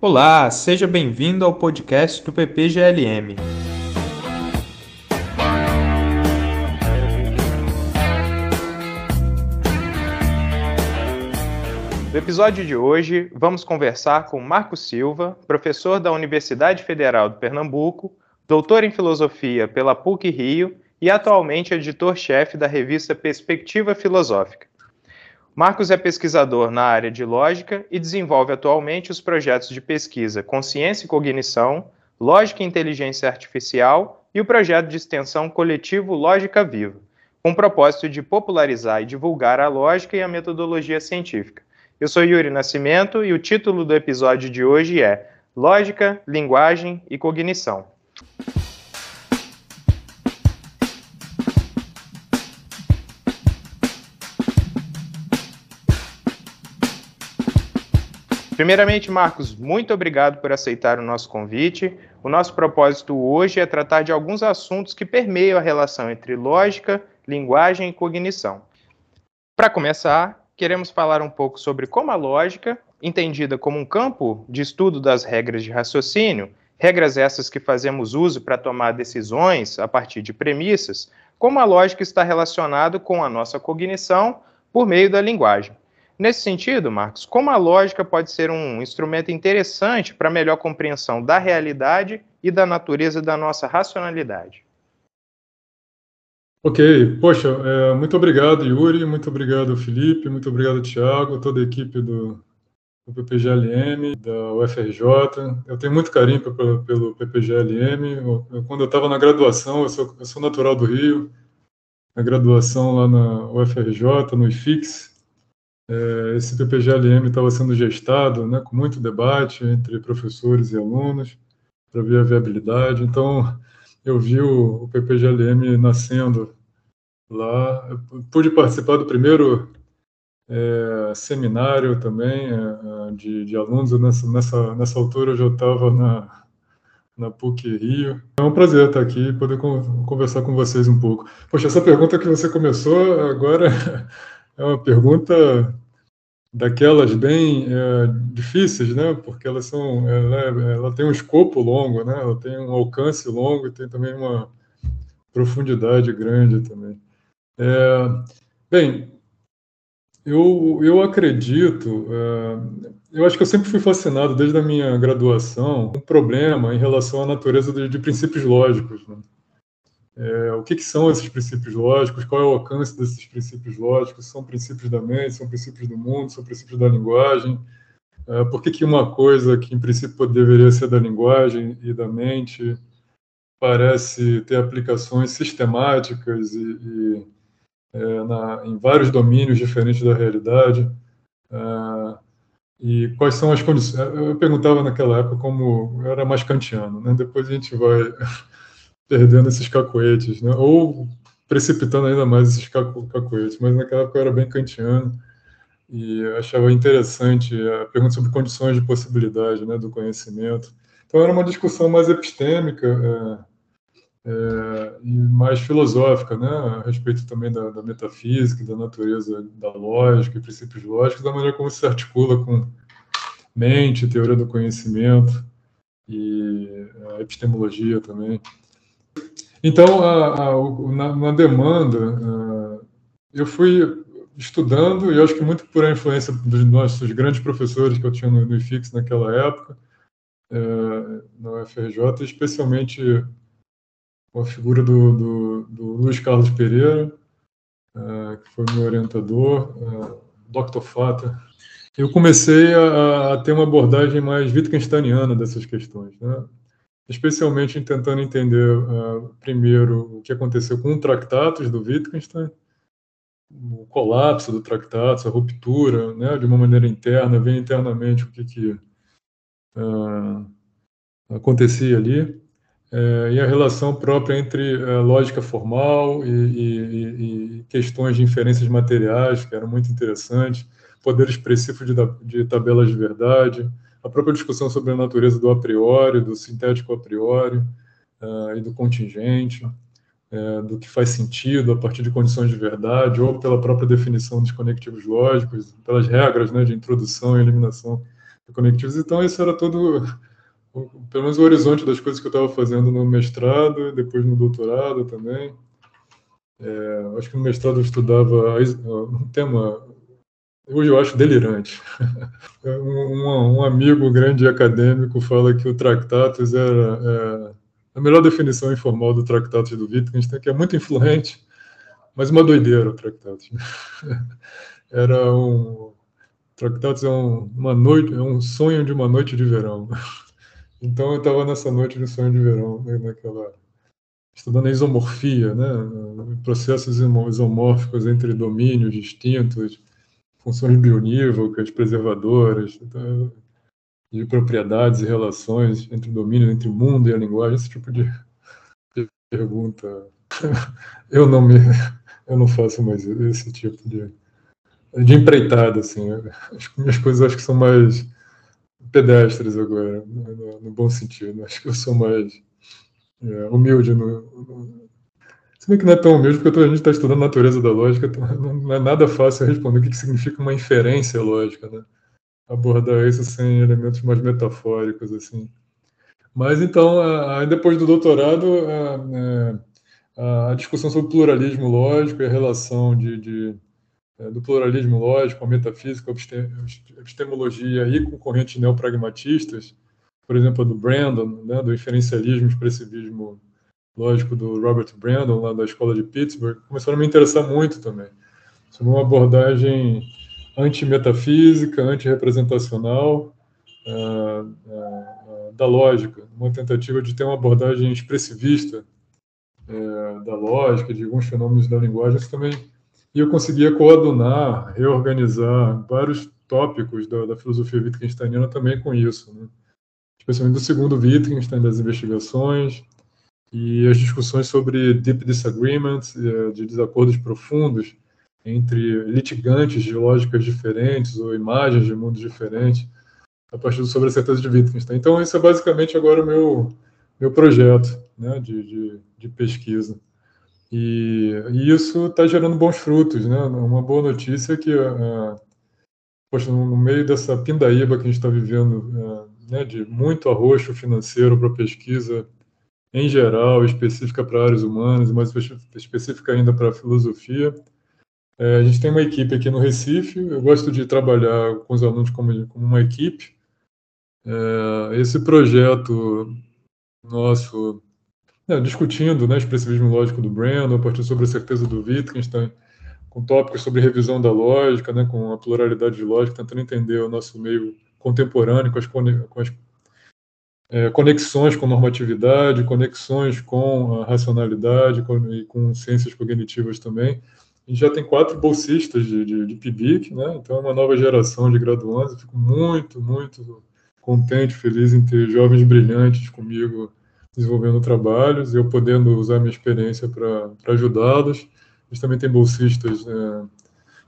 Olá, seja bem-vindo ao podcast do PPGLM. No episódio de hoje, vamos conversar com Marco Silva, professor da Universidade Federal de Pernambuco, doutor em filosofia pela PUC Rio e atualmente editor-chefe da revista Perspectiva Filosófica. Marcos é pesquisador na área de lógica e desenvolve atualmente os projetos de pesquisa Consciência e Cognição, Lógica e Inteligência Artificial e o projeto de extensão coletivo Lógica Viva, com o propósito de popularizar e divulgar a lógica e a metodologia científica. Eu sou Yuri Nascimento e o título do episódio de hoje é Lógica, Linguagem e Cognição. Primeiramente, Marcos, muito obrigado por aceitar o nosso convite. O nosso propósito hoje é tratar de alguns assuntos que permeiam a relação entre lógica, linguagem e cognição. Para começar, queremos falar um pouco sobre como a lógica, entendida como um campo de estudo das regras de raciocínio, regras essas que fazemos uso para tomar decisões a partir de premissas, como a lógica está relacionada com a nossa cognição por meio da linguagem. Nesse sentido, Marcos, como a lógica pode ser um instrumento interessante para melhor compreensão da realidade e da natureza da nossa racionalidade? Ok, poxa, é, muito obrigado, Yuri, muito obrigado, Felipe, muito obrigado, Tiago, toda a equipe do, do PPGLM, da UFRJ. Eu tenho muito carinho pelo, pelo PPGLM. Eu, quando eu estava na graduação, eu sou, eu sou natural do Rio, na graduação lá na UFRJ, no IFIX, é, esse PPGLM estava sendo gestado né, com muito debate entre professores e alunos para ver a viabilidade. Então, eu vi o, o PPGLM nascendo lá. Eu pude participar do primeiro é, seminário também é, de, de, alunos. Nessa, nessa, nessa altura, eu já estava na, na PUC Rio. É um prazer estar aqui e poder conversar com vocês um pouco. Poxa, essa pergunta que você começou agora é uma pergunta daquelas bem é, difíceis, né? Porque elas são, ela, ela, tem um escopo longo, né? Ela tem um alcance longo e tem também uma profundidade grande também. É, bem, eu, eu acredito, é, eu acho que eu sempre fui fascinado desde a minha graduação um problema em relação à natureza de, de princípios lógicos. Né? É, o que, que, são esses princípios lógicos, qual é o alcance desses princípios lógicos, são princípios da mente, são princípios do mundo, são princípios da linguagem, é, por que, que uma coisa que em princípio deveria ser da linguagem e da mente parece ter aplicações sistemáticas e, e é, na, em vários domínios diferentes da realidade, é, e quais são as condições. Eu perguntava naquela época como era mais kantiano, né? depois a gente vai perdendo esses cacoetes, né? ou precipitando ainda mais esses cacoetes. Mas naquela época eu era bem kantiano e achava interessante a pergunta sobre condições de possibilidade né, do conhecimento. Então era uma discussão mais epistêmica é, é, e mais filosófica, né, a respeito também da, da, metafísica, da natureza da lógica e princípios lógicos, da maneira como se articula com mente, teoria do conhecimento e a epistemologia também. Então, a, a, na, na, demanda, a, eu fui estudando, e acho que muito por a influência dos nossos grandes professores que eu tinha no, no IFIX naquela época, é, na UFRJ, especialmente a figura do, do, do Luiz Carlos Pereira, é, que foi meu orientador, é, Dr. Fata. Eu comecei a, a, ter uma abordagem mais Wittgensteiniana dessas questões. Né? Especialmente tentando entender uh, primeiro o que aconteceu com o Tractatus do Wittgenstein, o colapso do Tractatus, a ruptura, né, de uma maneira interna, ver internamente o que, que uh, acontecia ali, uh, e a relação própria entre a lógica formal e, e, e, questões de inferências materiais, que eram muito interessantes, poder expressivo de, de tabelas de verdade, a própria discussão sobre a natureza do a priori, do sintético a priori uh, e do contingente, uh, do que faz sentido a partir de condições de verdade, ou pela própria definição dos conectivos lógicos, pelas regras né, de introdução e eliminação conectivos. Então, esse era todo, pelo menos o horizonte das coisas que eu estava fazendo no mestrado e depois no doutorado também. É, acho que no mestrado eu estudava um tema, hoje eu acho delirante. um, um, amigo grande acadêmico fala que o Tractatus era é, a melhor definição informal do Tractatus do Wittgenstein, que é muito influente, mas uma doideira o Tractatus. Era um Tractatus é um, uma noite, é um sonho de uma noite de verão. Então eu estava nessa noite de sonho de verão, né, naquela estudando a isomorfia, né, processos isomórficos entre domínios distintos, funções bionívocas, preservadoras, então, de propriedades e relações entre o domínio, entre o mundo e a linguagem, esse tipo de, pergunta. Eu não me, eu não faço mais esse tipo de de empreitada, assim. Minhas coisas acho que são mais pedestres agora, no, bom sentido. Acho que eu sou mais é, humilde. No... Se bem que não é tão humilde, porque a gente está estudando a natureza da lógica, então não é nada fácil responder o que significa uma inferência lógica, né? Abordar isso sem elementos mais metafóricos, assim. Mas então, depois do doutorado, a, a, a discussão sobre pluralismo lógico e a relação de, de é, do pluralismo lógico, a metafísica, a epistemologia e com correntes neopragmatistas, por exemplo, a do Brandon, né, do inferencialismo, expressivismo lógico do Robert Brandon, lá da escola de Pittsburgh, começaram a me interessar muito também, sobre uma abordagem antimetafísica, antirrepresentacional uh, uh, da lógica, uma tentativa de ter uma abordagem expressivista uh, da lógica, de alguns fenômenos da linguagem, também e eu conseguia coadunar, reorganizar vários tópicos da, da filosofia Wittgensteiniana também com isso, né? especialmente do segundo Wittgenstein, das investigações, e as discussões sobre deep disagreements, eh, de desacordos profundos entre litigantes de lógicas diferentes ou imagens de mundos diferentes, a partir do sobre a certeza de Wittgenstein. Então, esse é basicamente agora o meu, meu projeto né, de, de, de pesquisa. E, e isso está gerando bons frutos, né? Uma boa notícia é que, uh, poxa, no meio dessa pindaíba que a gente está vivendo, uh, né, de muito arroxo financeiro para pesquisa em geral, específica para áreas humanas, mas específica ainda para filosofia, é, a gente tem uma equipe aqui no Recife. Eu gosto de trabalhar com os alunos como, como uma equipe. É, esse projeto nosso é, discutindo né, expressivismo lógico do Brandon, a partir sobre a certeza do Wittgenstein, com tópicos sobre revisão da lógica, né, com a pluralidade de lógica, tentando entender o nosso meio contemporâneo, com as, com as é, conexões com normatividade, conexões com a racionalidade com, e com ciências cognitivas também. A gente já tem quatro bolsistas de, de, de PIBIC, né? então é uma nova geração de graduandos. Fico muito, muito contente, feliz em ter jovens brilhantes comigo desenvolvendo trabalhos, eu podendo usar minha experiência para ajudá-los. A gente também tem bolsistas é,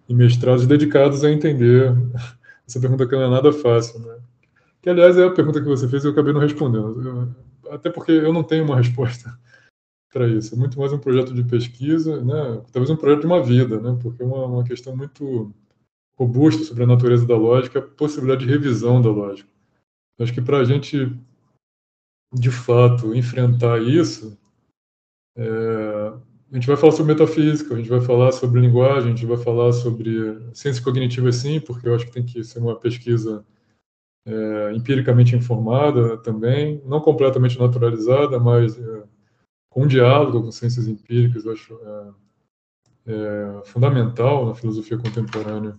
e mestrados dedicados a entender essa pergunta que não é nada fácil, né? Que, aliás, é a pergunta que você fez e eu acabei não respondendo. Eu, até porque eu não tenho uma resposta para isso. É muito mais um projeto de pesquisa, né? talvez um projeto de uma vida, né? porque é uma, uma questão muito robusta sobre a natureza da lógica, a possibilidade de revisão da lógica. Acho que para a gente de fato, enfrentar isso, é, a gente vai falar sobre metafísica, a gente vai falar sobre linguagem, a gente vai falar sobre ciência cognitiva, sim, porque eu acho que tem que ser uma pesquisa é, empiricamente informada também, não completamente naturalizada, mas é, com diálogo com ciências empíricas, eu acho é, é, fundamental na filosofia contemporânea.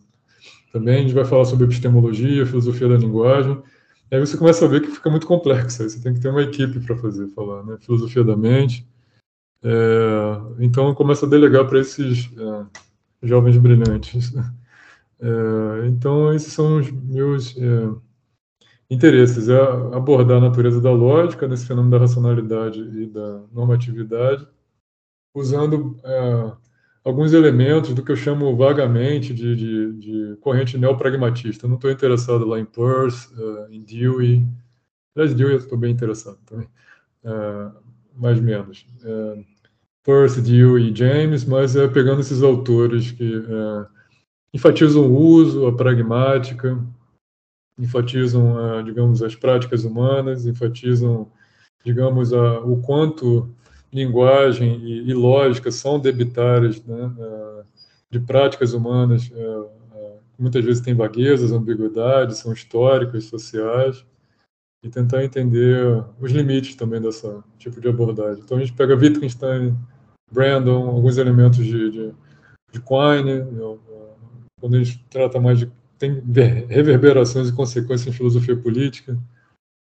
Também a gente vai falar sobre epistemologia, filosofia da linguagem, e aí você começa a ver que fica muito complexo. Aí você tem que ter uma equipe para fazer, falar, né? Filosofia da mente. É, então começa a delegar para esses é, jovens brilhantes. Então esses são os meus interesses: é abordar a natureza da lógica nesse fenômeno da racionalidade e da normatividade, usando é, alguns elementos do que eu chamo vagamente de, de, de corrente neopragmatista. Não estou interessado lá em Peirce, uh, em Dewey. Aliás, Dewey eu estou bem interessado também, uh, mais menos. Uh, Peirce, Dewey e James, mas é pegando esses autores que enfatizam o uso, a pragmática, enfatizam, digamos, as práticas humanas, enfatizam, digamos, o quanto linguagem e, e lógica são debitárias né, de práticas humanas, muitas vezes têm vaguezas, ambiguidades, são históricas, sociais, e tentar entender os limites também dessa tipo de abordagem. Então a gente pega Wittgenstein, Brandon, alguns elementos de, de, de Quine, né, quando a gente trata mais de tem reverberações e consequências em filosofia política.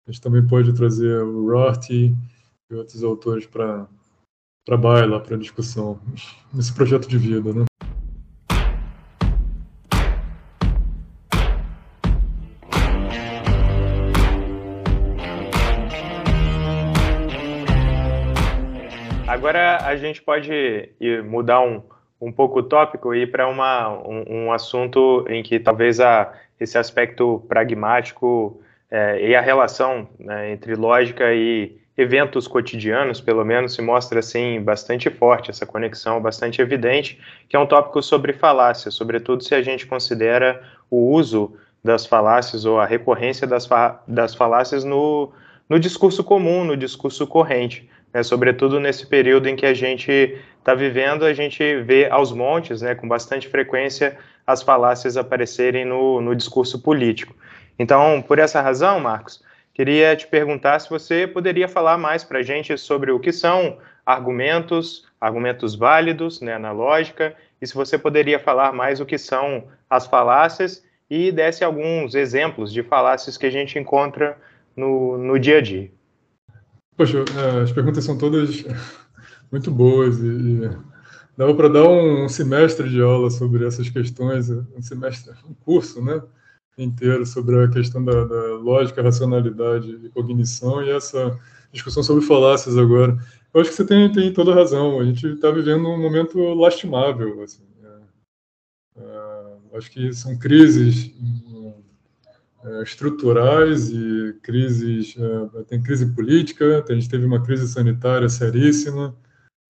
A gente também pode trazer o Rorty e outros autores para para baila, para discussão nesse projeto de vida, né? Agora a gente pode mudar um, um pouco o tópico e para um, um assunto em que talvez a, esse aspecto pragmático é, e a relação né, entre lógica e eventos cotidianos, pelo menos, se mostra assim bastante forte, essa conexão bastante evidente, que é um tópico sobre falácia, sobretudo se a gente considera o uso das falácias ou a recorrência das, fa das falácias no, no discurso comum, no discurso corrente. Né, sobretudo nesse período em que a gente está vivendo, a gente vê aos montes, né, com bastante frequência, as falácias aparecerem no, no discurso político. Então, por essa razão, Marcos, queria te perguntar se você poderia falar mais para a gente sobre o que são argumentos, argumentos válidos né, na lógica, e se você poderia falar mais o que são as falácias e desse alguns exemplos de falácias que a gente encontra no, no dia a dia. Poxa, é, as perguntas são todas muito boas e, dava para dar um semestre de aula sobre essas questões, um semestre, um curso, né, inteiro sobre a questão da, da lógica, racionalidade e cognição e essa discussão sobre falácias agora. Eu acho que você tem, tem toda a razão. A gente está vivendo um momento lastimável. Assim, é, é, acho que são crises é, estruturais e crises. É, tem crise política, a gente teve uma crise sanitária seríssima,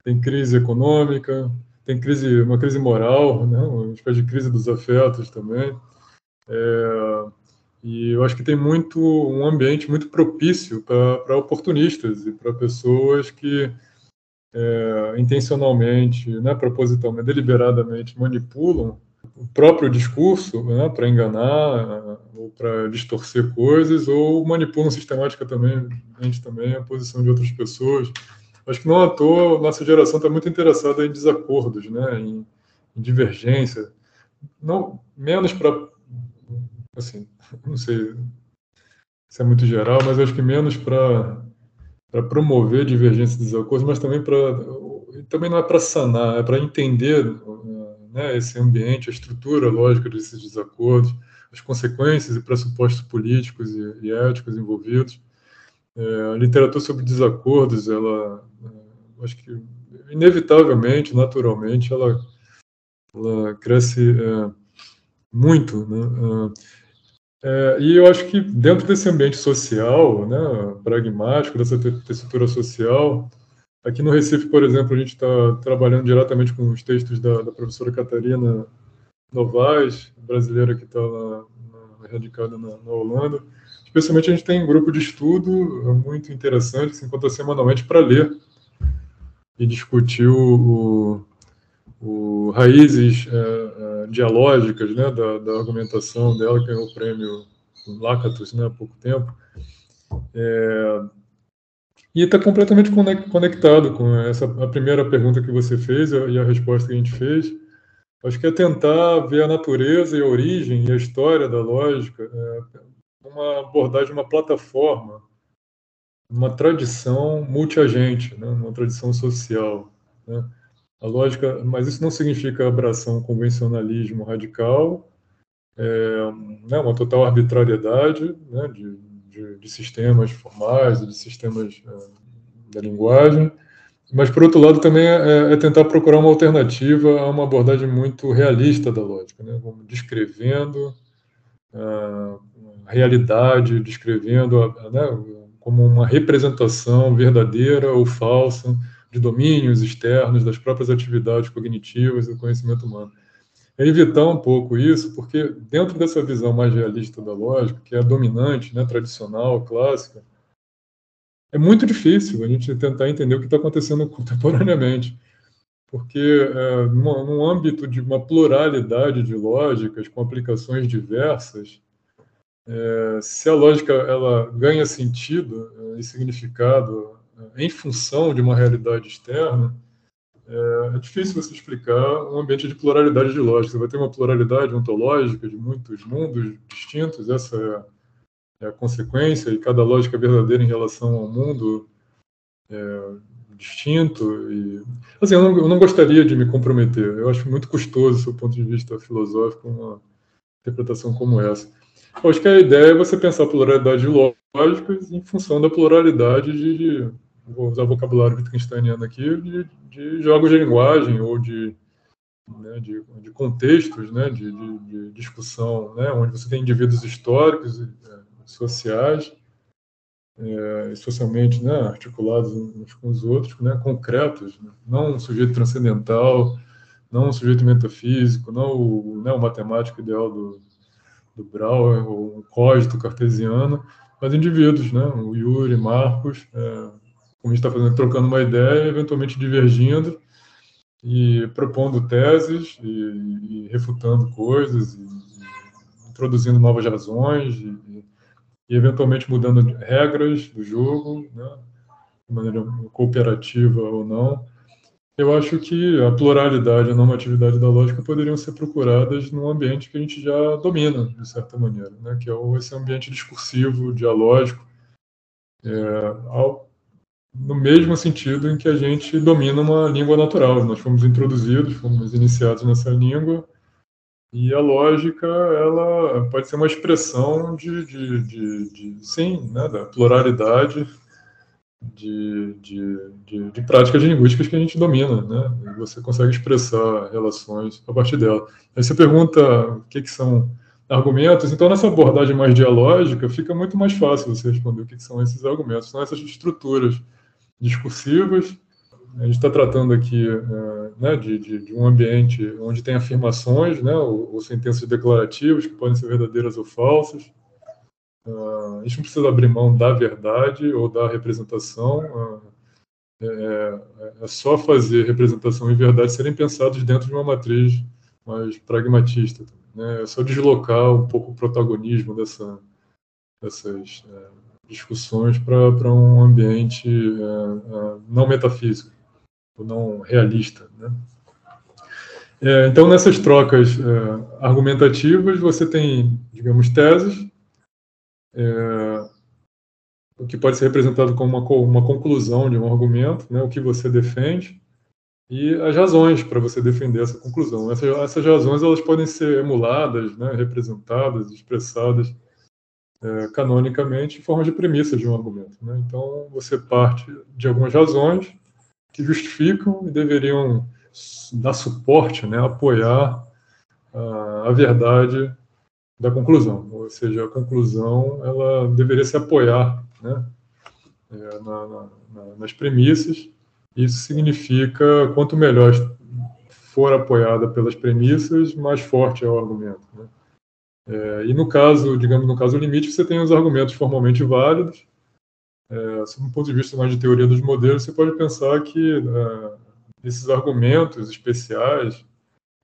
tem crise econômica, tem crise, uma crise moral, né? uma espécie de crise dos afetos também. É, e eu acho que tem muito um ambiente muito propício para oportunistas e para pessoas que é, intencionalmente, né, propositalmente, deliberadamente manipulam o próprio discurso né, para enganar ou para distorcer coisas ou manipulam sistematicamente também a posição de outras pessoas. Acho que não à toa nossa geração está muito interessada em desacordos, né, em, em divergência, não menos para assim, não sei se é muito geral, mas acho que menos para para promover divergência e desacordos, mas também para também não é para sanar, é para entender né, esse ambiente, a estrutura lógica desses desacordos, as consequências e pressupostos políticos e, e éticos envolvidos. É, a literatura sobre desacordos, ela, é, acho que inevitavelmente, naturalmente, ela, ela cresce é, muito, né? É, e eu acho que dentro desse ambiente social, né, pragmático, dessa textura social, Aqui no Recife, por exemplo, a gente está trabalhando diretamente com os textos da, da professora Catarina Novaes, brasileira que está radicada na, na, Holanda. Especialmente a gente tem um grupo de estudo muito interessante, que se encontra semanalmente para ler e discutir o, o, raízes é, é, dialógicas né, da, da, argumentação dela, que ganhou o prêmio Lakatos né, há pouco tempo. É, e está completamente conectado com essa a primeira pergunta que você fez e a resposta que a gente fez. Acho que é tentar ver a natureza e a origem e a história da lógica, é, uma abordagem, uma plataforma, uma tradição multiagente, né, uma tradição social. Né. A lógica, mas isso não significa abraçar um convencionalismo radical, é, né, uma total arbitrariedade né, de, de, de sistemas formais, de sistemas é, da linguagem, mas, por outro lado, também é, é, tentar procurar uma alternativa a uma abordagem muito realista da lógica, né? Como descrevendo a realidade, descrevendo a, né, como uma representação verdadeira ou falsa de domínios externos das próprias atividades cognitivas e do conhecimento humano. Evitar um pouco isso, porque dentro dessa visão mais realista da lógica, que é dominante, né, tradicional, clássica, é muito difícil a gente tentar entender o que está acontecendo contemporaneamente. Porque é, num, num âmbito de uma pluralidade de lógicas com aplicações diversas, é, se a lógica ela ganha sentido é, e significado é, em função de uma realidade externa, é, é, difícil você explicar um ambiente de pluralidade de lógica. Você vai ter uma pluralidade ontológica de muitos mundos distintos, essa é, é a consequência, e cada lógica é verdadeira em relação ao mundo é, distinto. E, assim, eu não, eu não, gostaria de me comprometer. Eu acho muito custoso, do ponto de vista filosófico, uma interpretação como essa. Eu acho que a ideia é você pensar a pluralidade de lógicas em função da pluralidade de, de vou usar o vocabulário wittgensteiniano aqui, de, de jogos de linguagem ou de, né, de, de, contextos né, de, de, discussão, né, onde você tem indivíduos históricos, é, sociais, é, socialmente né, articulados uns com os outros, né, concretos, né, não um sujeito transcendental, não um sujeito metafísico, não o, né, o matemático ideal do, do Brauer, ou um código cartesiano, mas indivíduos, né, o Yuri, Marcos, é, como a gente está fazendo, trocando uma ideia, eventualmente divergindo e propondo teses e, e refutando coisas, e, e introduzindo novas razões e, eventualmente mudando regras do jogo, né, de maneira cooperativa ou não. Eu acho que a pluralidade e a normatividade da lógica poderiam ser procuradas num ambiente que a gente já domina, de certa maneira, né, que é esse ambiente discursivo, dialógico, é, ao, no mesmo sentido em que a gente domina uma língua natural. Nós fomos introduzidos, fomos iniciados nessa língua, e a lógica ela pode ser uma expressão de, de, de, de sim, né, da pluralidade de, de, de, de, práticas linguísticas que a gente domina, né? E você consegue expressar relações a partir dela. Aí você pergunta o que, que são argumentos, então nessa abordagem mais dialógica fica muito mais fácil você responder o que, que são esses argumentos, são essas estruturas discursivas. A gente está tratando aqui uh, né, de, de, de, um ambiente onde tem afirmações, né, ou, ou, sentenças declarativas que podem ser verdadeiras ou falsas. Uh, a gente não precisa abrir mão da verdade ou da representação. Uh, é, é, só fazer representação e verdade serem pensados dentro de uma matriz mais pragmatista. Né? É só deslocar um pouco o protagonismo dessa, dessas discussões para um ambiente uh, uh, não metafísico, ou não realista. Né? É, então, nessas trocas uh, argumentativas, você tem, digamos, teses, é, o que pode ser representado como uma, uma conclusão de um argumento, né, o que você defende, e as razões para você defender essa conclusão. Essas, essas razões elas podem ser emuladas, né, representadas, expressadas é, canonicamente em forma de premissas de um argumento. Né? Então, você parte de algumas razões que justificam e deveriam dar suporte, né, apoiar a, a verdade da conclusão. Ou seja, a conclusão ela deveria se apoiar né, é, na, na, nas premissas. Isso significa quanto melhor for apoiada pelas premissas, mais forte é o argumento. Né? É, e no caso, digamos, no caso limite, você tem os argumentos formalmente válidos. É, sob um ponto de vista mais de teoria dos modelos, você pode pensar que é, esses argumentos especiais,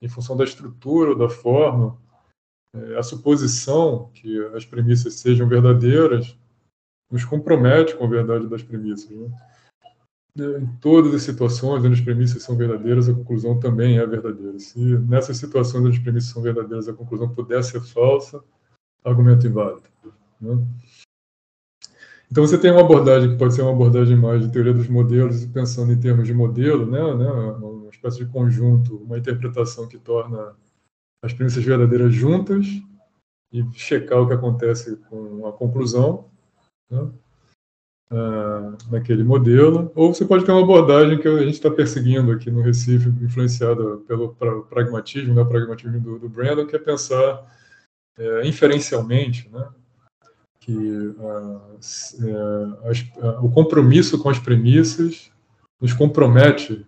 em função da estrutura ou da forma, é, a suposição que as premissas sejam verdadeiras nos compromete com a verdade das premissas. Né? Em todas as situações onde as premissas são verdadeiras, a conclusão também é verdadeira. Se nessas situações onde as premissas são verdadeiras, a conclusão puder ser falsa, argumento inválido. Né? Então você tem uma abordagem que pode ser uma abordagem mais de teoria dos modelos, pensando em termos de modelo, né, né, uma espécie de conjunto, uma interpretação que torna as premissas verdadeiras juntas e checar o que acontece com a conclusão. Né? Uh, naquele modelo, ou você pode ter uma abordagem que a gente está perseguindo aqui no Recife, influenciada pelo pra, pragmatismo, né, pragmatismo do, do, Brandon, que é pensar é, inferencialmente, né, que uh, é, o compromisso com as premissas nos compromete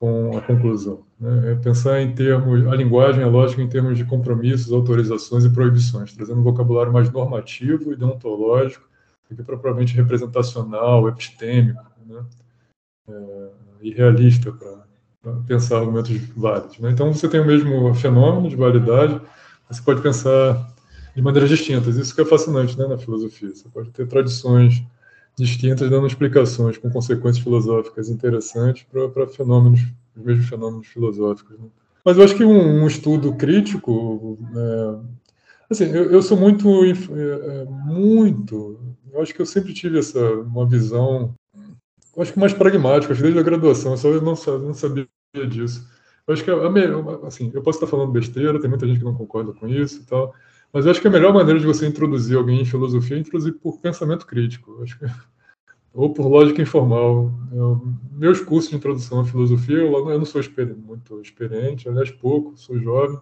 com a conclusão. Né? É pensar em termos, a linguagem, a lógica em termos de compromissos, autorizações e proibições, trazendo um vocabulário mais normativo e deontológico do que propriamente representacional, epistêmico, né? é, e realista para pensar argumentos válidos. Né? Então, você tem o mesmo fenômeno de validade, você pode pensar de maneiras distintas. Isso que é fascinante né, na filosofia. Você pode ter tradições distintas dando explicações com consequências filosóficas interessantes para fenômenos, os mesmos fenômenos filosóficos. Né? Mas eu acho que um, um estudo crítico, é, assim, eu, eu, sou muito, é, é, muito, eu acho que eu sempre tive essa uma visão, acho que mais pragmática, desde a graduação, só eu não, não sabia disso. Eu acho que a melhor, assim, eu posso estar falando besteira, tem muita gente que não concorda com isso e tal, mas eu acho que a melhor maneira de você introduzir alguém em filosofia é introduzir por pensamento crítico. Acho que, ou por lógica informal. Eu, meus cursos de introdução à filosofia, eu, eu não sou experi muito experiente, aliás, pouco, sou jovem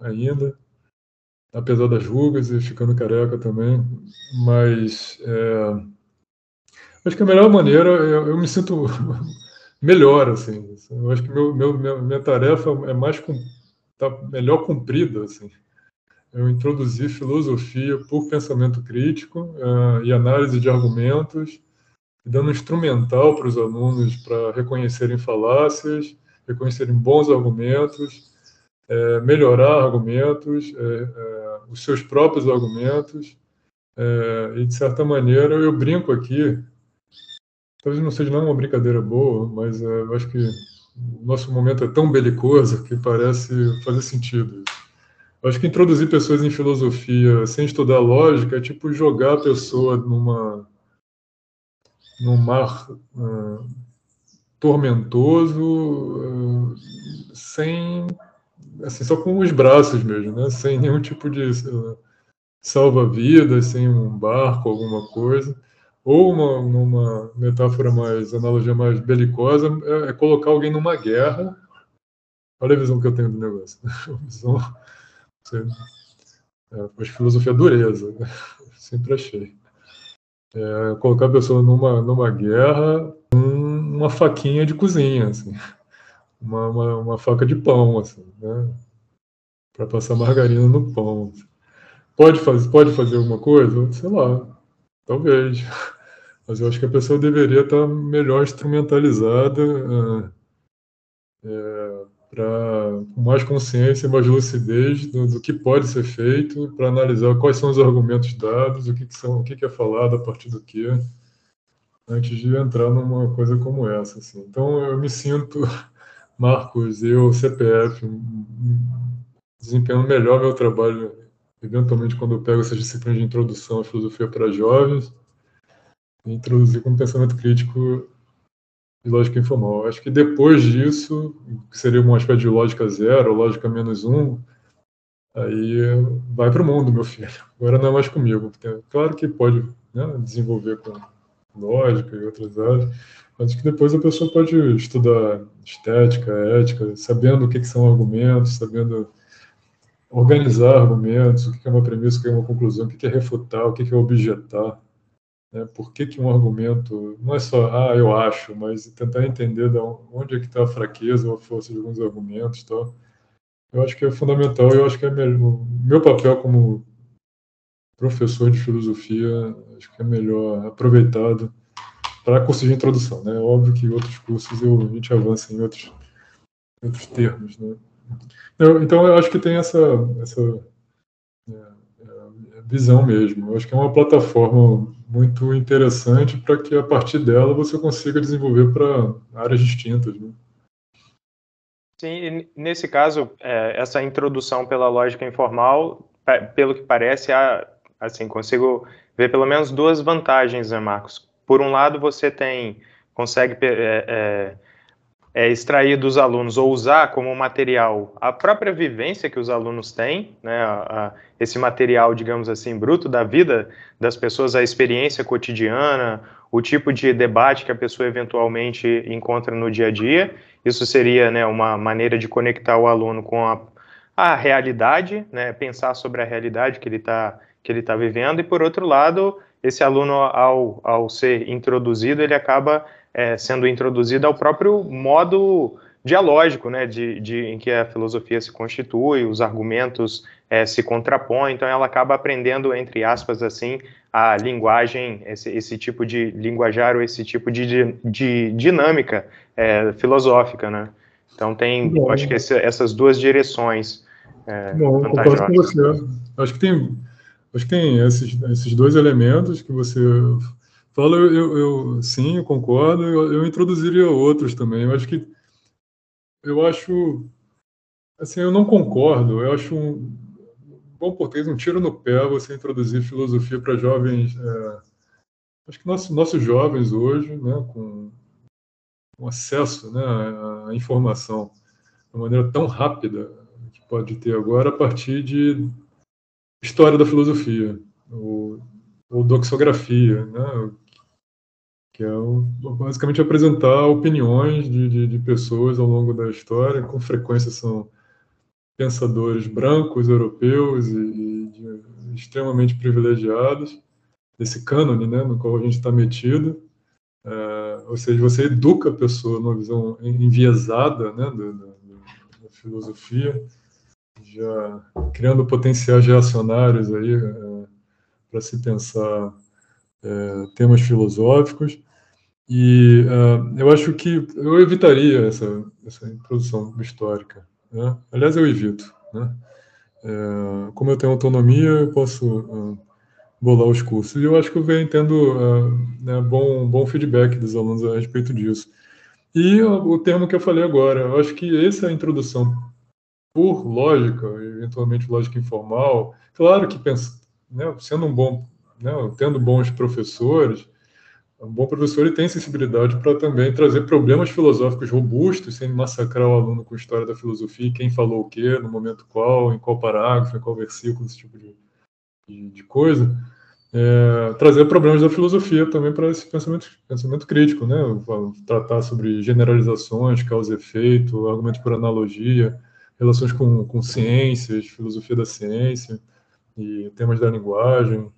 ainda, apesar das rugas e ficando careca também. Mas é, acho que a melhor maneira, eu, eu me sinto melhor, assim. Eu acho que meu, meu, minha tarefa é mais tá melhor cumprida, assim eu introduzi filosofia por pensamento crítico uh, e análise de argumentos, dando um instrumental para os alunos para reconhecerem falácias, reconhecerem bons argumentos, é, melhorar argumentos, é, é, os seus próprios argumentos, e de certa maneira eu brinco aqui, talvez não seja não uma brincadeira boa, mas eu acho que o nosso momento é tão belicoso que parece fazer sentido. Eu acho que introduzir pessoas em filosofia sem estudar lógica é tipo jogar a pessoa numa num mar uh, tormentoso, uh, sem assim só com os braços mesmo, né? Sem nenhum tipo de salva-vidas, sem um barco, alguma coisa. Ou uma, uma metáfora mais, analogia mais belicosa, é, é colocar alguém numa guerra. Olha a visão que eu tenho do negócio. visão você, é, acho filosofia é dureza, né? sempre achei. É, colocar a pessoa numa, numa guerra com uma faquinha de cozinha, assim, uma, uma, uma faca de pão, assim, né? para passar margarina no pão. Assim. Pode, fazer, pode fazer alguma coisa? Sei lá, talvez. Mas eu acho que a pessoa deveria estar melhor instrumentalizada. Uh, é, para com mais consciência, mais lucidez do, do que pode ser feito, para analisar quais são os argumentos dados, o que, que são, o que, que é falado a partir do que, antes de entrar numa coisa como essa. Assim. Então, eu me sinto, Marcos, eu, CPF, desempenhando melhor meu trabalho, eventualmente, quando eu pego essas disciplinas de introdução à filosofia para jovens, introduzir como pensamento crítico de lógica informal. Acho que depois disso, que seria uma espécie de lógica zero, lógica menos um, aí vai para o mundo, meu filho. Agora não é mais comigo. Claro que pode né, desenvolver com lógica e outras áreas, mas que depois a pessoa pode estudar estética, ética, sabendo o que, que são argumentos, sabendo organizar argumentos, o que é uma premissa, o que é uma conclusão, o que é refutar, o que é objetar. Né? Por que, que um argumento, não é só, ah, eu acho, mas tentar entender de onde é que está a fraqueza ou a força de alguns argumentos tal. Eu acho que é fundamental, eu acho que é o meu papel como professor de filosofia, acho que é melhor aproveitado para cursos de introdução, né? Óbvio que outros cursos eu, a gente avança em outros, outros termos, né? Eu, então eu acho que tem essa, essa é, é, visão mesmo. Eu acho que é uma plataforma muito interessante para que a partir dela você consiga desenvolver para áreas distintas. Né? Sim, nesse caso, é, essa introdução pela lógica informal, pelo que parece, há, assim, consigo ver pelo menos duas vantagens, né, Marcos? Por um lado, você tem consegue é, é, é, extrair dos alunos ou usar como material a própria vivência que os alunos têm, né, a, a, esse material, digamos assim, bruto da vida das pessoas, a experiência cotidiana, o tipo de debate que a pessoa eventualmente encontra no dia a dia. Isso seria né, uma maneira de conectar o aluno com a, a realidade, né, pensar sobre a realidade que ele está que ele está vivendo, e por outro lado, esse aluno, ao, ao ser introduzido, ele acaba é, sendo introduzida ao próprio modo dialógico, né, de, de, em que a filosofia se constitui, os argumentos é, se contrapõem, então ela acaba aprendendo, entre aspas, assim, a linguagem, esse, esse tipo de linguajar ou esse tipo de, de, dinâmica é, filosófica, né. Então tem, Bom, acho que esse, essas duas direções. É, Bom, concordo com você. Acho que tem, acho que tem esses, esses dois elementos que você fala. Eu, eu, sim, eu concordo. Eu, eu introduziria outros também. Eu acho que eu acho assim, eu não concordo. Eu acho um bom português um tiro no pé você introduzir filosofia para jovens. É, acho que nossos, nossos jovens hoje, né, com, com acesso né, à informação de maneira tão rápida que pode ter agora a partir de história da filosofia ou, ou doxografia, né, que é basicamente apresentar opiniões de, de, de, pessoas ao longo da história, com frequência são pensadores brancos, europeus e, e de, extremamente privilegiados, desse cânone né, no qual a gente está metido. É, ou seja, você educa a pessoa numa visão enviesada né, da, da, da filosofia, já criando potenciais reacionários aí é, para se pensar é, temas filosóficos. E uh, eu acho que eu evitaria essa, essa introdução histórica. Né? Aliás, eu evito. Né? É, como eu tenho autonomia, eu posso uh, bolar os cursos. E eu acho que eu venho tendo uh, né, bom, bom feedback dos alunos a respeito disso. E o termo que eu falei agora, eu acho que essa é a introdução por lógica, eventualmente lógica informal. Claro que né, sendo um bom, né, tendo bons professores, um bom professor ele tem sensibilidade para também trazer problemas filosóficos robustos, sem massacrar o aluno com história da filosofia, quem falou o quê, no momento qual, em qual parágrafo, em qual versículo, esse tipo de, de, de coisa. É, trazer problemas da filosofia também para esse pensamento, pensamento crítico, né? Tratar sobre generalizações, causa e efeito, argumentos por analogia, relações com, com ciências, filosofia da ciência e temas da linguagem,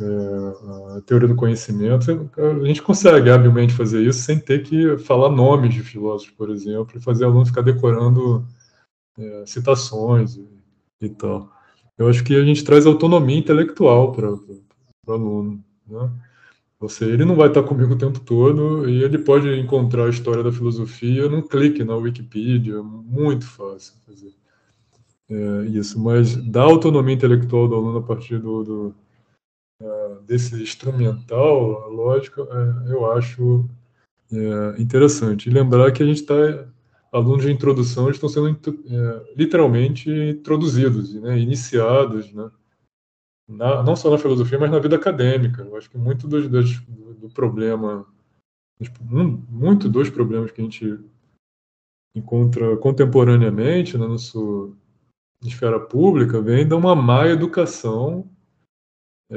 é, teoria do conhecimento, a gente consegue habilmente fazer isso sem ter que falar nomes de filósofos, por exemplo, e fazer aluno ficar decorando é, citações e, e, tal. Eu acho que a gente traz autonomia intelectual para o aluno. Né? Você, ele não vai estar comigo o tempo todo e ele pode encontrar a história da filosofia num clique na Wikipedia, muito fácil fazer é, isso. Mas da autonomia intelectual do aluno a partir do, do desse instrumental, lógico, é, eu acho é, interessante. E lembrar que a gente está, alunos de introdução estão sendo é, literalmente introduzidos, né, iniciados, né, na, não só na filosofia, mas na vida acadêmica. Eu acho que muito do, do, do problema, um, muito dos problemas que a gente encontra contemporaneamente na nossa esfera pública vem de uma má educação é,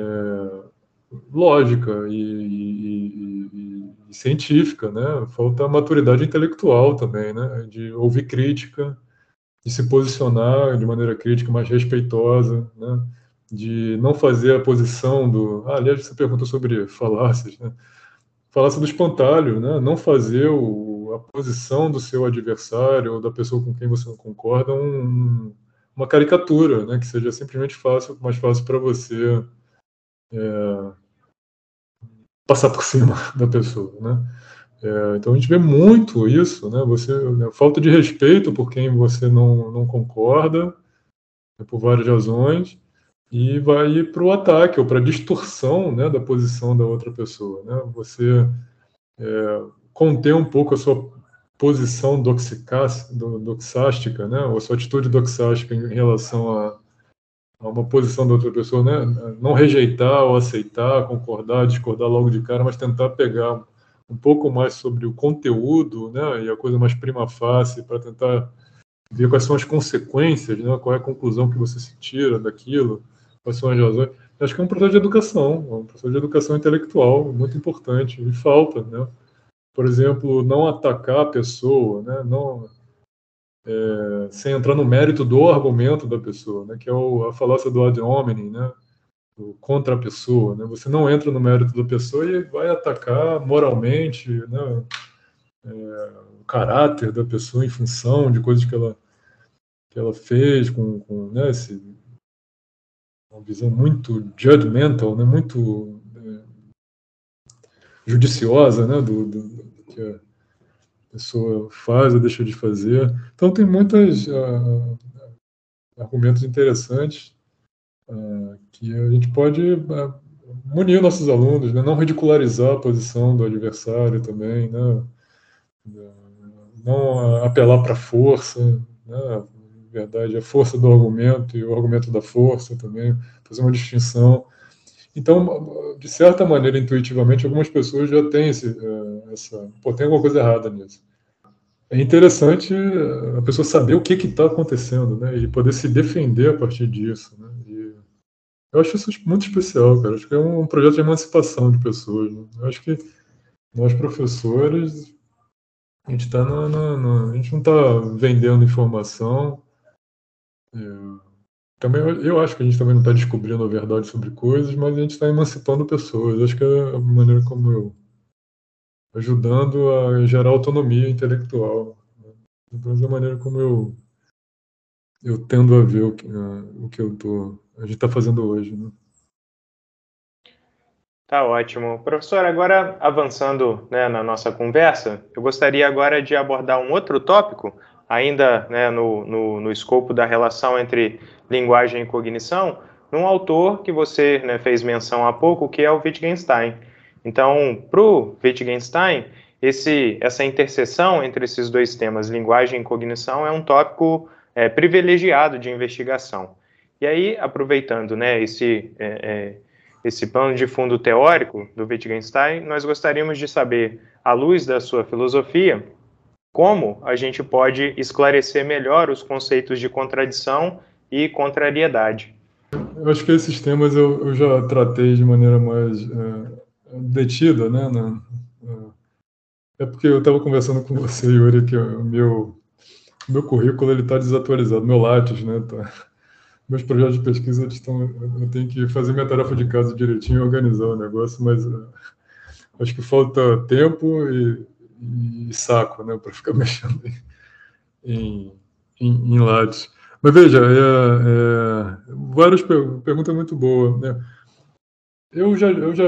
lógica e, e, e, e, científica, né? Falta maturidade intelectual também, né? De ouvir crítica, de se posicionar de maneira crítica, mais respeitosa, né? De não fazer a posição do. Ah, aliás, você perguntou sobre falácias, né? Falácia do espantalho, né? Não fazer o, a posição do seu adversário ou da pessoa com quem você não concorda um, uma caricatura, né? Que seja simplesmente fácil, mais fácil para você é, passar por cima da pessoa, né? É, então a gente vê muito isso, né? Você né, falta de respeito por quem você não, não concorda, né, por várias razões, e vai para o ataque ou para a distorção, né, da posição da outra pessoa, né? Você é, conter um pouco a sua posição doxástica, né? Ou a sua atitude doxástica em relação a uma posição da outra pessoa, né? Não rejeitar ou aceitar, concordar, discordar logo de cara, mas tentar pegar um pouco mais sobre o conteúdo, né? E a coisa mais prima facie para tentar ver quais são as consequências, né? Qual é a conclusão que você se tira daquilo, razões. Acho que é um processo de educação, um processo de educação intelectual muito importante e falta, né? Por exemplo, não atacar a pessoa, né? Não é, sem entrar no mérito do argumento da pessoa, né, que é o, a falácia do ad hominem, né, contra a pessoa, né? Você não entra no mérito da pessoa e vai atacar moralmente, né? É, o caráter da pessoa em função de coisas que ela que ela fez com, com né, esse, uma visão muito judgmental, né? Muito é, judiciosa, né? Do, do, do, que a pessoa faz ou deixa de fazer. Então tem muitos uh, ah, argumentos interessantes uh, que a gente pode uh, munir nossos alunos, né? não ridicularizar a posição do adversário também, né? não apelar para força, né? Verdade, a força do argumento e o argumento da força também, fazer uma distinção. Então, de certa maneira, intuitivamente, algumas pessoas já têm esse, eh, essa. Pô, tem alguma coisa errada nisso. É interessante eh, a pessoa saber o que está acontecendo, né? E poder se defender a partir disso, né? E eu acho isso muito especial, cara. Acho que é um projeto de emancipação de pessoas. Né? Eu acho que nós, professores, a gente, tá no, no, no, a gente não está vendendo informação. É, também eu acho que a gente também não está descobrindo a verdade sobre coisas, mas a gente está emancipando pessoas. Eu acho que é a maneira como eu ajudando a gerar autonomia intelectual. Né? Então, é a maneira como eu eu tendo a ver o que, o que eu tô, a gente está fazendo hoje. Né? Tá ótimo. Professor, agora avançando né, na nossa conversa, eu gostaria agora de abordar um outro tópico, ainda né, no, no, no escopo da relação entre linguagem e cognição, num autor que você né, fez menção há pouco, que é o Wittgenstein. Então, para o Wittgenstein, esse, essa interseção entre esses dois temas, linguagem e cognição, é um tópico é, privilegiado de investigação. E aí, aproveitando né, esse, é, é, esse pano de fundo teórico do Wittgenstein, nós gostaríamos de saber, à luz da sua filosofia, como a gente pode esclarecer melhor os conceitos de contradição e contrariedade. Eu acho que esses temas eu, eu já tratei de maneira mais é, detida, né? Na, é porque eu estava conversando com você, Yuri, que o meu, meu currículo está desatualizado, meu Lattes, né? Tá, meus projetos de pesquisa estão, eu tenho que fazer minha tarefa de casa direitinho e organizar o negócio, mas uh, acho que falta tempo e, e saco, né, para ficar mexendo em, em, em. Mas veja, é, é, várias perguntas muito boas, né? Eu já, eu já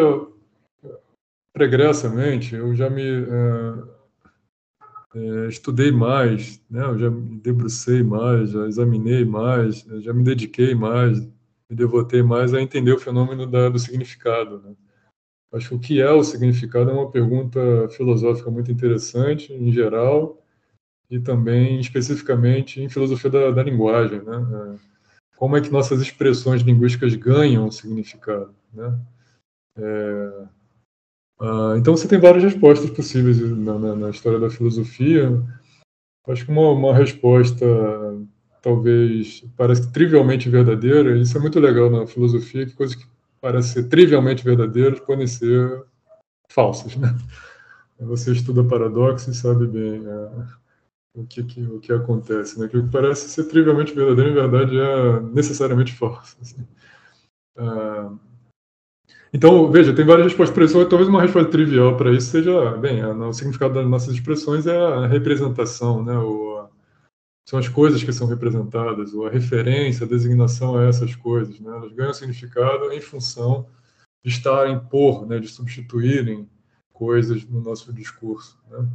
pregressamente, eu já me uh, uh, estudei mais, né? eu já me debrucei mais, já examinei mais, já me dediquei mais, me devotei mais a entender o fenômeno da, do significado. Né? Acho que o que é o significado é uma pergunta filosófica muito interessante, em geral, e também especificamente em filosofia da, da linguagem. Né? Eh, como é que nossas expressões linguísticas ganham significado? Né? É, ah, então você tem várias respostas possíveis na, na, na história da filosofia. Acho que uma, uma, resposta talvez parece trivialmente verdadeira, isso é muito legal na filosofia, que coisas que parecem ser trivialmente verdadeiras podem ser falsas, né? Você estuda paradoxo e sabe bem é, o, que, que, o que acontece, né? Que o que parece ser trivialmente verdadeiro, em verdade, é necessariamente falso. Assim. Ah, então, veja, tem várias respostas para isso. Talvez uma resposta trivial para isso seja, bem, o significado das nossas expressões é a representação, né? O, são as coisas que são representadas, ou a referência, a designação a essas coisas, né? Elas ganham significado em função de estarem por, né? De substituírem coisas no nosso discurso, né?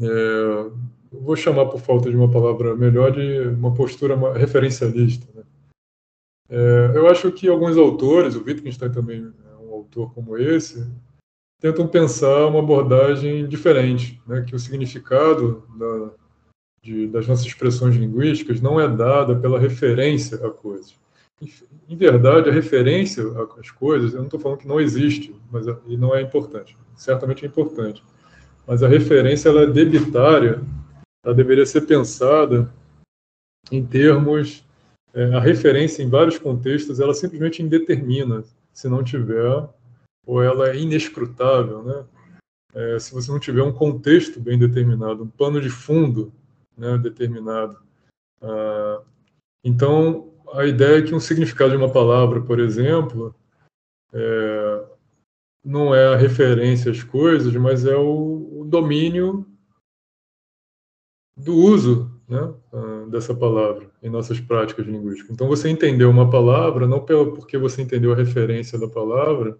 É, vou chamar, por falta de uma palavra melhor, de uma postura referencialista, né? É, eu acho que alguns autores, o Wittgenstein também autor como esse, tentam pensar uma abordagem diferente, né? que o significado da, de, das nossas expressões linguísticas não é dada pela referência a coisas. Em verdade, a referência às coisas, eu não estou falando que não existe, mas e não é importante. Certamente é importante, mas a referência ela é debitária, ela deveria ser pensada em termos é, a referência em vários contextos ela simplesmente indetermina se não tiver ou ela é inescrutável, né? É, se você não tiver um contexto bem determinado, um pano de fundo né, determinado. Ah, então, a ideia é que um significado de uma palavra, por exemplo, é, não é a referência às coisas, mas é o, o domínio do uso né, ah, dessa palavra em nossas práticas linguísticas. Então, você entendeu uma palavra não porque você entendeu a referência da palavra,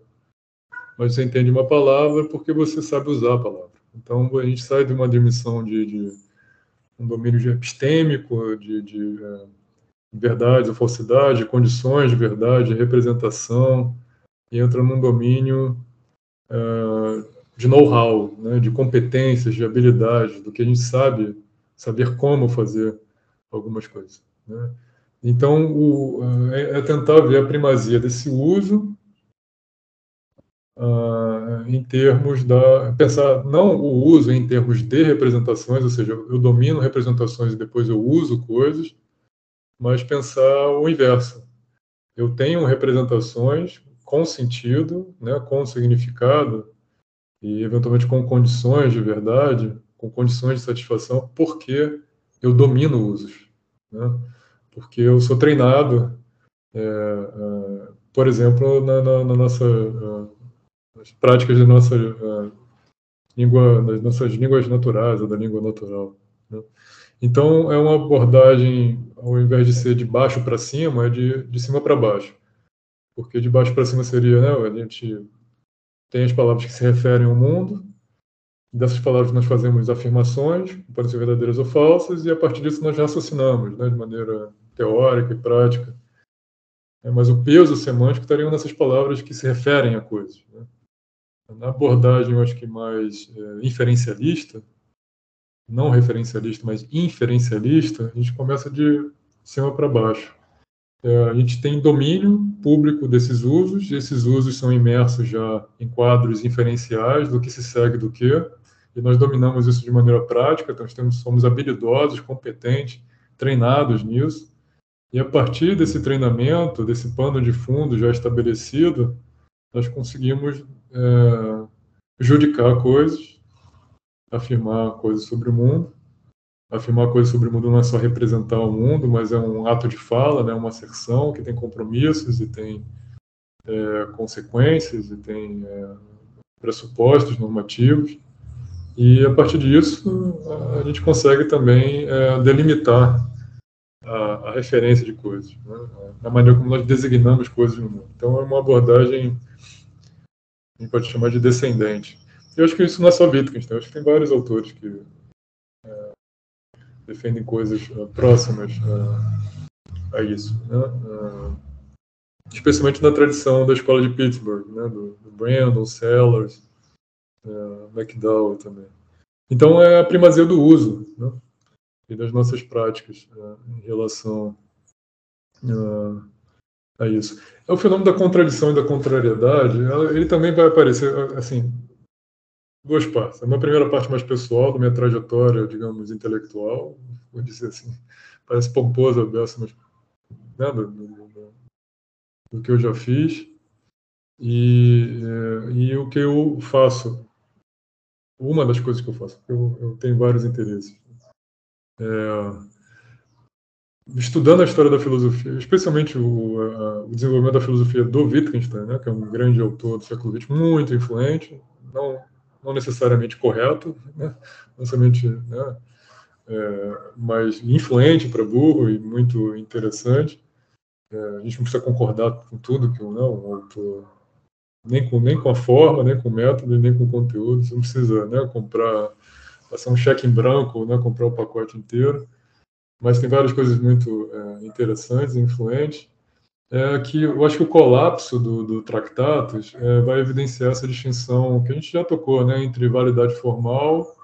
mas você entende uma palavra porque você sabe usar a palavra. Então, a gente sai de uma dimensão de, de um domínio epistêmico, de, de é, verdade ou falsidade, condições de verdade, representação, e entra num domínio uh, de know-how, né, de competências, de habilidades, do que a gente sabe, saber como fazer algumas coisas. Né? Então, o, é, é, tentar ver a primazia desse uso uh, em termos da. pensar não o uso em termos de representações, ou seja, eu domino representações e depois eu uso coisas, mas pensar o inverso. Eu tenho representações com sentido, né, com significado e eventualmente com condições de verdade, com condições de satisfação, porque eu domino usos, né? porque eu sou treinado, é, é, por exemplo, na, na, na nossa uh, nas práticas da nossa uh, língua, das nossas línguas naturais ou da língua natural. Né? Então, é uma abordagem, ao invés de ser de baixo para cima, é de, de cima para baixo porque de baixo para cima seria, né, a gente tem as palavras que se referem ao mundo, dessas palavras nós fazemos afirmações, podem ser verdadeiras ou falsas, e a partir disso nós raciocinamos, né, de maneira teórica e prática. É, mas o peso semântico estaria nessas palavras que se referem a coisas. Né? Na abordagem, eu acho que mais é, inferencialista, não referencialista, mas inferencialista, a gente começa de cima para baixo. É, a gente tem domínio público desses usos, e esses usos são imersos já em quadros inferenciais do que se segue do que, e nós dominamos isso de maneira prática, então temos, somos habilidosos, competentes, treinados nisso, e a partir desse treinamento, desse pano de fundo já estabelecido, nós conseguimos é, judicar coisas, afirmar coisas sobre o mundo, afirmar coisas sobre o mundo não é só representar o mundo, mas é um ato de fala, né, uma asserção que tem compromissos e tem é, consequências e tem é, pressupostos normativos. E a partir disso, a gente consegue também é, delimitar a, a, referência de coisas, né, a maneira como nós designamos coisas no mundo. Então, é uma abordagem, a gente pode chamar de descendente. Eu acho que isso não é só Wittgenstein, eu acho que tem vários autores que defendem coisas uh, próximas uh, a isso, né? Uh, especialmente na tradição da escola de Pittsburgh, né? do, do Brandon, Sellers, McDowell também. Então é a primazia do uso né? e das nossas práticas em relação a isso. É o fenômeno da contradição e da contrariedade. Ele também vai aparecer assim duas partes. A minha primeira parte mais pessoal, da minha trajetória, digamos, intelectual, vou dizer assim, parece pomposa a mas né, do, do, do, que eu já fiz e, é, e o que eu faço. Uma das coisas que eu faço, eu, eu tenho vários interesses. É, estudando a história da filosofia, especialmente o, o, desenvolvimento da filosofia do Wittgenstein, né, que é um grande autor do século XX, muito influente, não não necessariamente correto, né? né? É, mas influente para burro e muito interessante. É, a gente não precisa concordar com tudo que não, o autor, nem com, nem com a forma, nem com o método, nem com o conteúdo. Você não precisa né, comprar, passar um cheque em branco, né, comprar o pacote inteiro. Mas tem várias coisas muito é, interessantes e influentes é que eu acho que o colapso do, do Tractatus é, vai evidenciar essa distinção que a gente já tocou, né, entre validade formal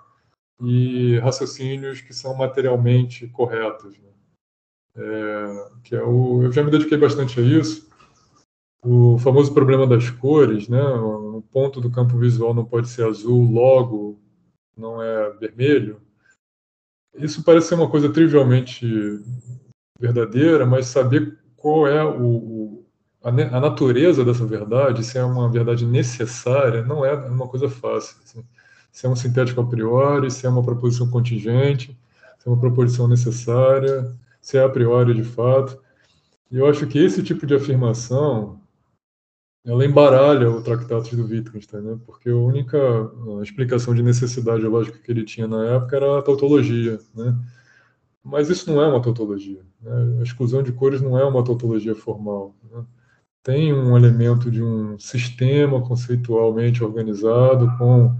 e raciocínios que são materialmente corretos. Né? É, que é o, eu já me dediquei bastante a isso. O famoso problema das cores, né, o ponto do campo visual não pode ser azul, logo não é vermelho. Isso parece ser uma coisa trivialmente verdadeira, mas saber qual é o, a, a, natureza dessa verdade, se é uma verdade necessária, não é uma coisa fácil. Assim. Se é um sintético a priori, se é uma proposição contingente, se é uma proposição necessária, se é a priori de fato. E eu acho que esse tipo de afirmação ela embaralha o Tractatus do Wittgenstein, né? porque a única explicação de necessidade lógica que ele tinha na época era a tautologia. Né? Mas isso não é uma tautologia. Né? A exclusão de cores não é uma tautologia formal. Né? Tem um elemento de um sistema conceitualmente organizado com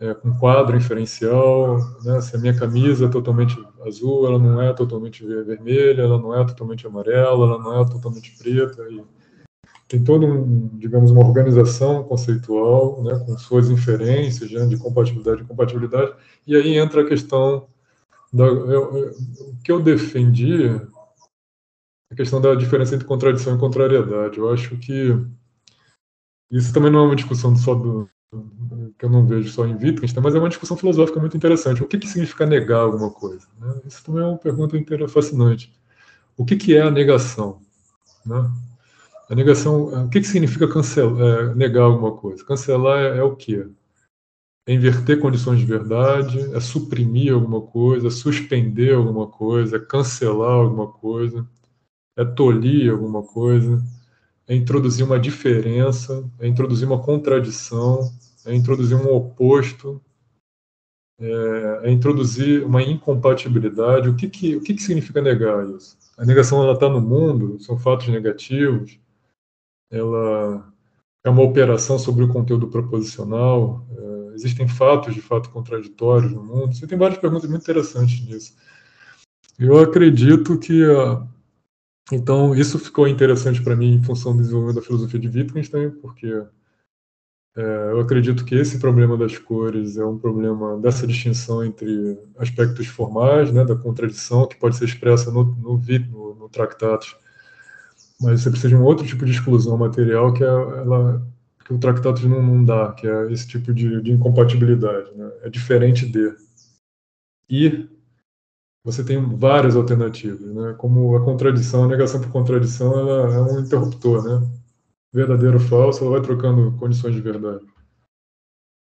é, quadro inferencial, né? se a minha camisa é totalmente azul, ela não é totalmente vermelha, ela não é totalmente amarela, ela não é totalmente preta, e tem toda, um, digamos, uma organização conceitual, né, com suas inferências né, de compatibilidade e incompatibilidade, e aí entra a questão da, eu, eu, o que eu defendi, a questão da diferença entre contradição e contrariedade. Eu acho que isso também não é uma discussão só do, que eu não vejo só em Wittgenstein, mas é uma discussão filosófica muito interessante. O que, que significa negar alguma coisa? Né? Isso também é uma pergunta inteira fascinante. O que, que é a negação? Né? A negação, o que, que significa cancelar, é, negar alguma coisa? Cancelar é, é o quê? É inverter condições de verdade, é suprimir alguma coisa, é suspender alguma coisa, é cancelar alguma coisa, é tolir alguma coisa, é introduzir uma diferença, é introduzir uma contradição, é introduzir um oposto, é, é introduzir uma incompatibilidade. O que, que, o que, que significa negar isso? A negação está no mundo, são fatos negativos, ela é uma operação sobre o conteúdo proposicional, é, existem fatos de fato contraditórios no mundo. Você tem várias perguntas muito interessantes nisso. Eu acredito que a, então, isso ficou interessante para mim em função do desenvolvimento da filosofia de Wittgenstein, porque é, eu acredito que esse problema das cores é um problema dessa distinção entre aspectos formais, né, da contradição, que pode ser expressa no, no, no, no Tractatus, mas você precisa de um outro tipo de exclusão material que, é, ela, que o Tractatus não, não dá, que é esse tipo de, de incompatibilidade. Né, é diferente de. E você tem várias alternativas, né? Como a contradição, a negação por contradição, ela é um interruptor, né? Verdadeiro ou falso, ela vai trocando condições de verdade.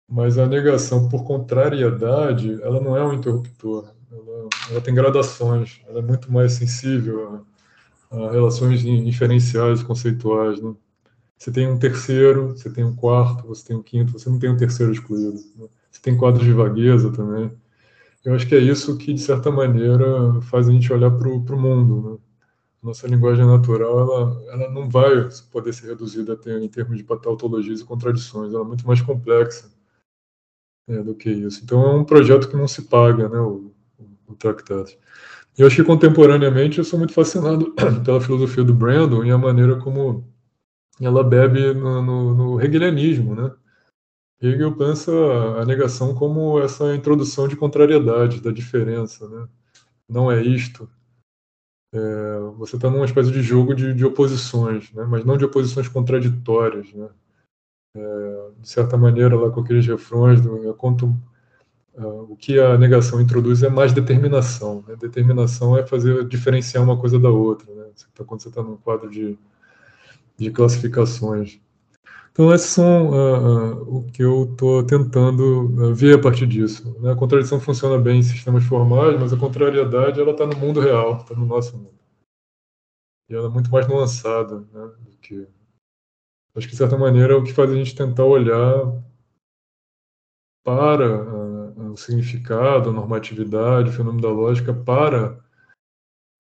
Mas a negação por contrariedade, ela não é um interruptor. Ela, ela tem gradações. Ela é muito mais sensível a, relações inferenciais, conceituais, né? Você tem um terceiro, você tem um quarto, você tem um quinto, você não tem um terceiro excluído. Né? Você tem quadros de vagueza também. Eu acho que é isso que, de certa maneira, faz a gente olhar para o mundo. Né? Nossa linguagem natural ela, ela não vai poder ser reduzida em termos de tautologias e contradições, ela é muito mais complexa é, do que isso. Então é um projeto que não se paga, né, o, o. Eu acho que contemporaneamente eu sou muito fascinado pela filosofia do Brandon e a maneira como ela bebe no, no, no hegelianismo, né? Hegel pensa a negação como essa introdução de contrariedade, da diferença. Né? Não é isto. É, você está numa espécie de jogo de, de, oposições, né? mas não de oposições contraditórias. Né? É, de certa maneira, lá com aqueles refrões, do, quanto, uh, o que a negação introduz é mais determinação. Né? Determinação é fazer diferenciar uma coisa da outra. Né? Quando você está num quadro de, de classificações. Então, esses são uh, uh, o que eu estou tentando uh, ver a partir disso. Né? A contradição funciona bem em sistemas formais, mas a contrariedade ela está no mundo real, está no nosso mundo. E ela é muito mais nuançada né, do que. Acho que, de certa maneira, é o que faz a gente tentar olhar para o significado, a normatividade, o fenômeno da lógica, para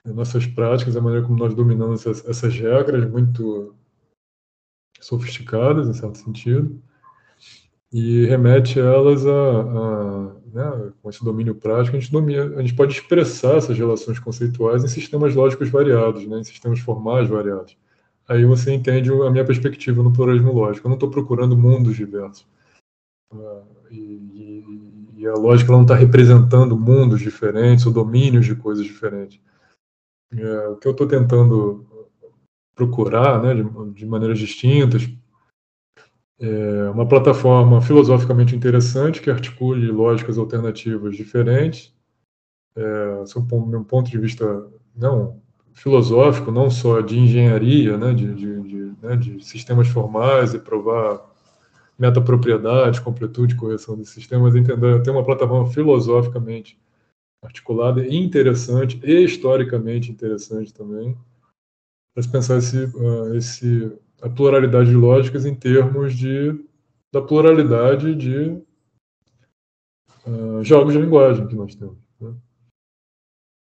nossas práticas, a maneira como nós dominamos essas, essas regras muito sofisticadas, em certo sentido, e remete elas a, a né, com esse domínio prático, a gente, domina, a gente pode expressar essas relações conceituais em sistemas lógicos variados, né, em sistemas formais variados. Aí você entende a minha perspectiva no pluralismo lógico. Eu não estou procurando mundos diversos. E, e, a lógica não está representando mundos diferentes ou domínios de coisas diferentes. É, o que eu estou tentando procurar, né, de, de maneiras distintas. É uma plataforma filosoficamente interessante que articule lógicas alternativas diferentes, é, sob um ponto de vista não filosófico, não só de engenharia, né, de, de, de, né, de sistemas formais e provar metapropriedade, completude correção desses sistemas, entender, ter uma plataforma filosoficamente articulada e interessante, e historicamente interessante também, para se pensar esse, uh, esse, a pluralidade de lógicas em termos de, da pluralidade de uh, jogos de linguagem que nós temos. Né?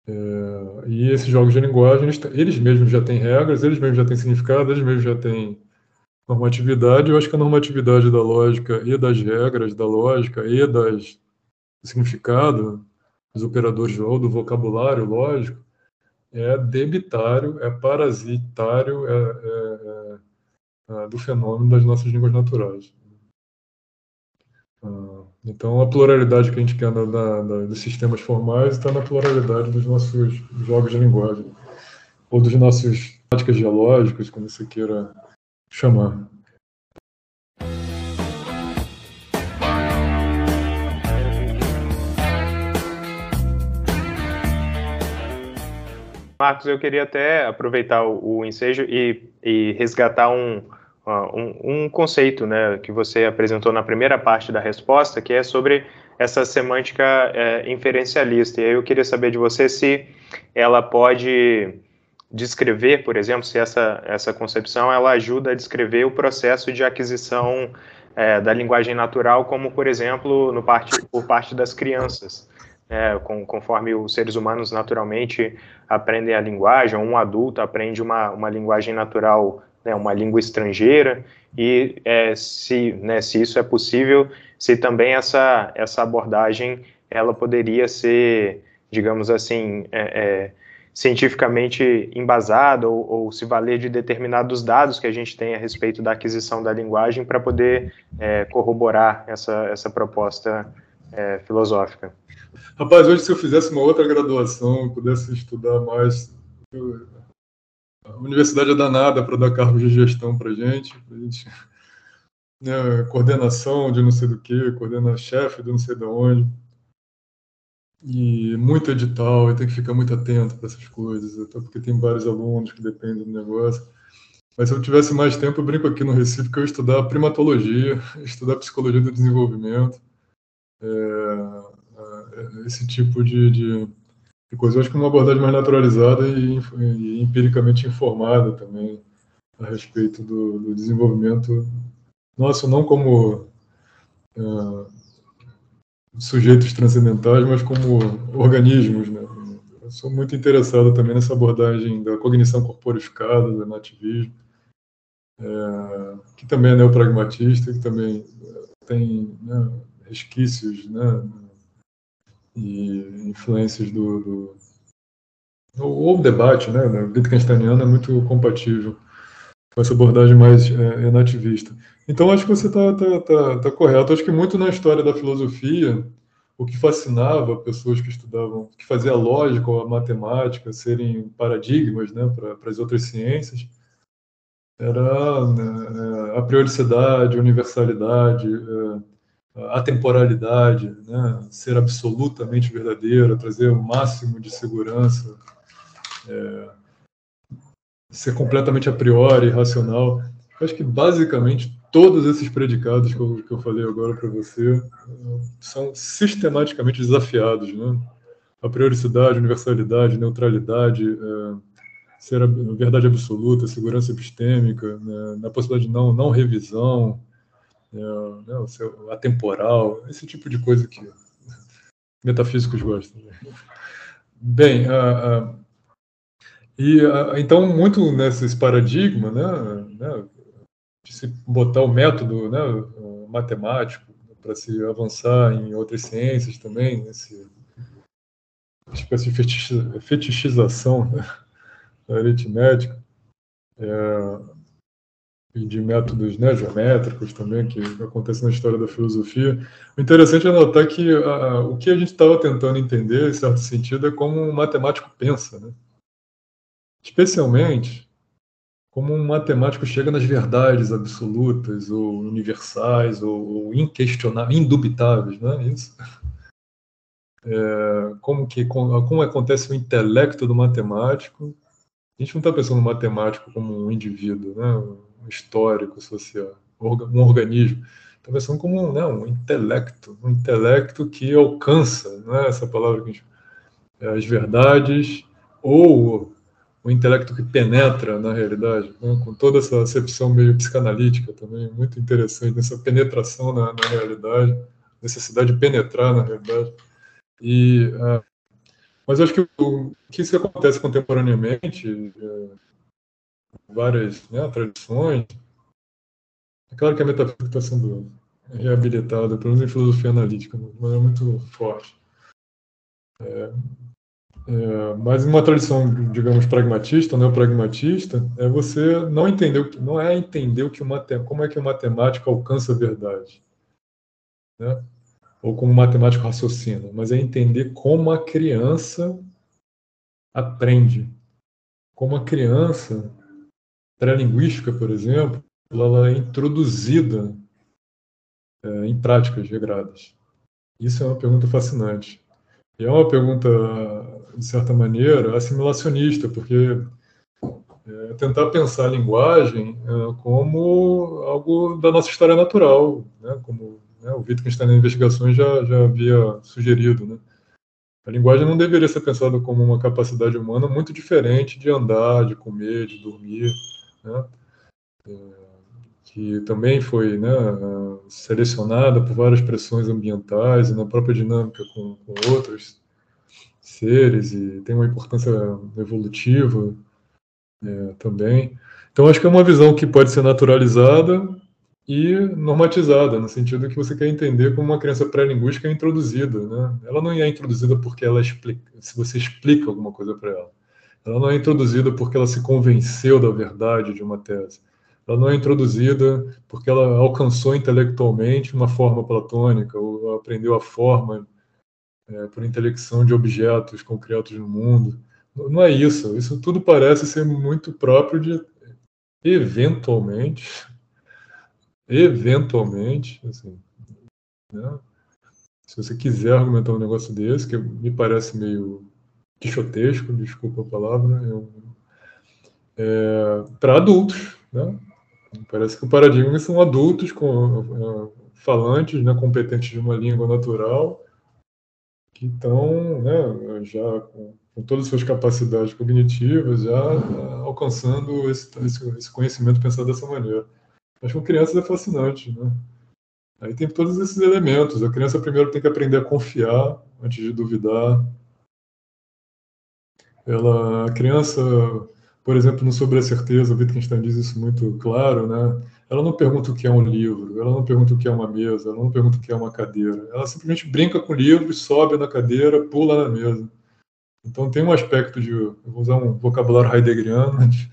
É, e esses jogos de linguagem, eles, eles, mesmos já têm regras, eles mesmos já têm significado, eles mesmos já têm normatividade. Eu acho que a normatividade da lógica e das regras da lógica e das, do significado dos operadores ou do vocabulário lógico é debitário, é parasitário é, é, é, é do fenômeno das nossas línguas naturais. Ah, então, a pluralidade que a gente quer na, na, na, dos sistemas formais está na pluralidade dos nossos jogos de linguagem, ou dos nossos práticas geológicas, como você queira chamar. Marcos, eu queria até aproveitar o, o ensejo e, e resgatar um, um, um, conceito né, que você apresentou na primeira parte da resposta, que é sobre essa semântica é, inferencialista. E aí eu queria saber de você se ela pode descrever, por exemplo, se essa, essa concepção ela ajuda a descrever o processo de aquisição é, da linguagem natural, como, por exemplo, no parte, por parte das crianças. É, com, conforme os seres humanos naturalmente aprendem a linguagem, um adulto aprende uma, uma linguagem natural, né, uma língua estrangeira, e é, se, né, se isso é possível, se também essa, essa abordagem ela poderia ser, digamos assim, é, é cientificamente embasada ou, ou, se valer de determinados dados que a gente tem a respeito da aquisição da linguagem para poder é, corroborar essa, essa proposta é, filosófica. Rapaz, hoje se eu fizesse uma outra graduação, pudesse estudar mais, a universidade é danada para dar cargos de gestão para gente, pra gente né, coordenação de não sei do que, coordena chefe de não sei de onde e muito edital, e tem que ficar muito atento para essas coisas, até porque tem vários alunos que dependem do negócio. Mas se eu tivesse mais tempo, eu brinco aqui no Recife que eu ia estudar primatologia, estudar psicologia do desenvolvimento, é, é, esse tipo de, de, de, coisa. Eu acho que uma abordagem mais naturalizada e, e empiricamente informada também a respeito do, do desenvolvimento nosso, não como uh, sujeitos transcendentais, mas como organismos. Né? Eu sou muito interessado também nessa abordagem da cognição corporificada, do nativismo, é, que também é neopragmatista, que também tem né, resquícios né, e influências do, do ou o debate, né, da Wittgensteiniana é muito compatível com essa abordagem mais é. Então, acho que você está tá, tá, tá correto. Acho que muito na história da filosofia, o que fascinava pessoas que estudavam, que fazia a lógica ou a matemática serem paradigmas né, para as outras ciências, era né, a prioricidade, a universalidade, é, a temporalidade, né, ser absolutamente verdadeira, trazer o máximo de segurança, é, ser completamente a priori, racional. Acho que basicamente todos esses predicados que eu, que eu falei agora para você são sistematicamente desafiados, né? A prioricidade, universalidade, neutralidade, é, ser a verdade absoluta, segurança epistêmica, né? na possibilidade de não, não revisão, é, né? o atemporal, esse tipo de coisa que metafísicos gostam. Bem, a, a, e a, então muito nesse paradigma, né, né de se botar o método né, matemático para se avançar em outras ciências também, nesse espécie de fetichização né, da aritmética é, e de métodos né, geométricos também, que acontece na história da filosofia. O interessante é notar que a, o que a gente estava tentando entender, em certo sentido, é como um matemático pensa. Né? Especialmente como um matemático chega nas verdades absolutas ou universais ou, inquestionáveis, indubitáveis, não é isso? É, como que como, acontece o intelecto do matemático? A gente não está pensando no matemático como um indivíduo, né, um histórico social, um organismo. Está pensando como né, um intelecto, um intelecto que alcança, não é essa palavra que a gente, as verdades ou um intelecto que penetra na realidade, né? com toda essa acepção meio psicanalítica também, muito interessante, essa penetração na, na realidade, necessidade de penetrar na realidade. E, uh, mas acho que o que isso acontece contemporaneamente, uh, várias né, tradições, é claro que a metafísica está sendo reabilitada, pelo menos em filosofia analítica, de maneira muito forte. É, é, mas uma tradição, digamos, pragmatista, neopragmatista, é você não entender não é entender o que como é que o matemático alcança a verdade, né? Ou como o matemático raciocina, mas é entender como a criança aprende, como a criança pré-linguística, por exemplo, ela é introduzida é, em práticas regradas. Isso é uma pergunta fascinante. E é uma pergunta, de certa maneira, assimilacionista, porque é tentar pensar a linguagem é, como algo da nossa história natural, né? como né, o Wittgenstein nas investigações já, já havia sugerido. Né? A linguagem não deveria ser pensada como uma capacidade humana muito diferente de andar, de comer, de dormir. Né? É, que também foi né, selecionada por várias pressões ambientais e na própria dinâmica com, com outros seres e tem uma importância evolutiva é, também. Então acho que é uma visão que pode ser naturalizada e normatizada, no sentido que você quer entender como uma criança pré-linguística é introduzida. Né? Ela não é introduzida porque ela explica, se você explica alguma coisa para ela. Ela não é introduzida porque ela se convenceu da verdade de uma tese ela não é introduzida porque ela alcançou intelectualmente uma forma platônica, ou aprendeu a forma é, por intelecção de objetos concretos no mundo. Não é isso. Isso tudo parece ser muito próprio de, eventualmente, eventualmente, assim, né? se você quiser argumentar um negócio desse, que me parece meio quixotesco, desculpa a palavra, é, para adultos, né? Parece que o paradigma são adultos com uh, falantes, né, competentes de uma língua natural, que estão né, já com, com, todas as suas capacidades cognitivas, já uh, alcançando esse, esse, conhecimento pensado dessa maneira. Mas com crianças é fascinante, né? Aí tem todos esses elementos. A criança primeiro tem que aprender a confiar antes de duvidar. Ela, a criança por exemplo, no Sobre a Certeza, Wittgenstein diz isso muito claro, né? Ela não pergunta o que é um livro, ela não pergunta o que é uma mesa, ela não pergunta o que é uma cadeira. Ela simplesmente brinca com o livro, sobe na cadeira, pula na mesa. Então tem um aspecto de, vou usar um vocabulário heideggeriano, de,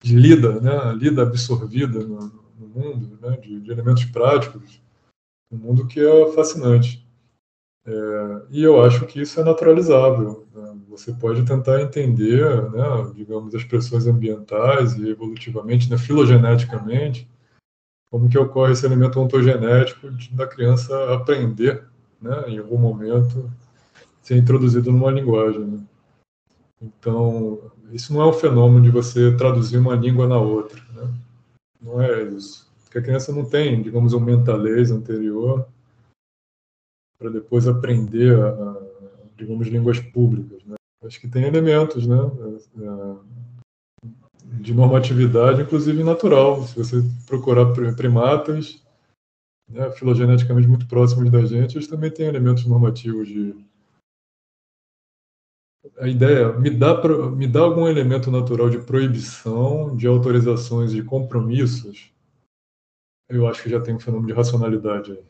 de lida, né? Lida absorvida no, no mundo, né? De, de, elementos práticos, um mundo que é fascinante. É, e eu acho que isso é naturalizável. Né? Você pode tentar entender, né, digamos, as pressões ambientais e evolutivamente, né, filogeneticamente, como que ocorre esse elemento ontogenético da criança aprender, né, em algum momento, ser introduzido numa linguagem. Né? Então, isso não é um fenômeno de você traduzir uma língua na outra. Né? Não é isso. Porque a criança não tem, digamos, um mentalês anterior para depois aprender, a, digamos, línguas públicas. Né? Acho que tem elementos né, é, de normatividade, inclusive natural. Se você procurar primatas, né, filogeneticamente muito próximos da gente, eles também têm elementos normativos de. A ideia, me dá, me dá algum elemento natural de proibição, de autorizações, de compromissos, eu acho que já tem um fenômeno de racionalidade aí.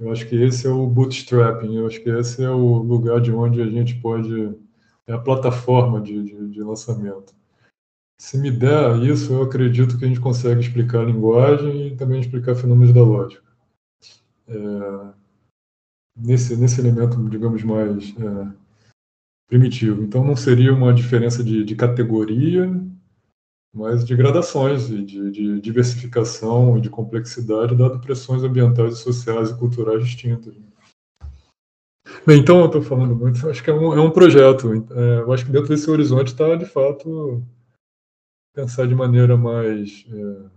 Eu acho que esse é o bootstrapping, eu acho que esse é o lugar de onde a gente pode. É a plataforma de, de, de lançamento. Se me der isso, eu acredito que a gente consegue explicar a linguagem e também explicar fenômenos da lógica. É, nesse, nesse elemento, digamos, mais é, primitivo. Então, não seria uma diferença de, de categoria, mas de gradações de, de diversificação e de complexidade, dado pressões ambientais, sociais e culturais distintas. Bem, então eu estou falando muito, acho que é um, é um projeto. É, eu acho que dentro desse horizonte está, de fato, pensar de maneira mais é,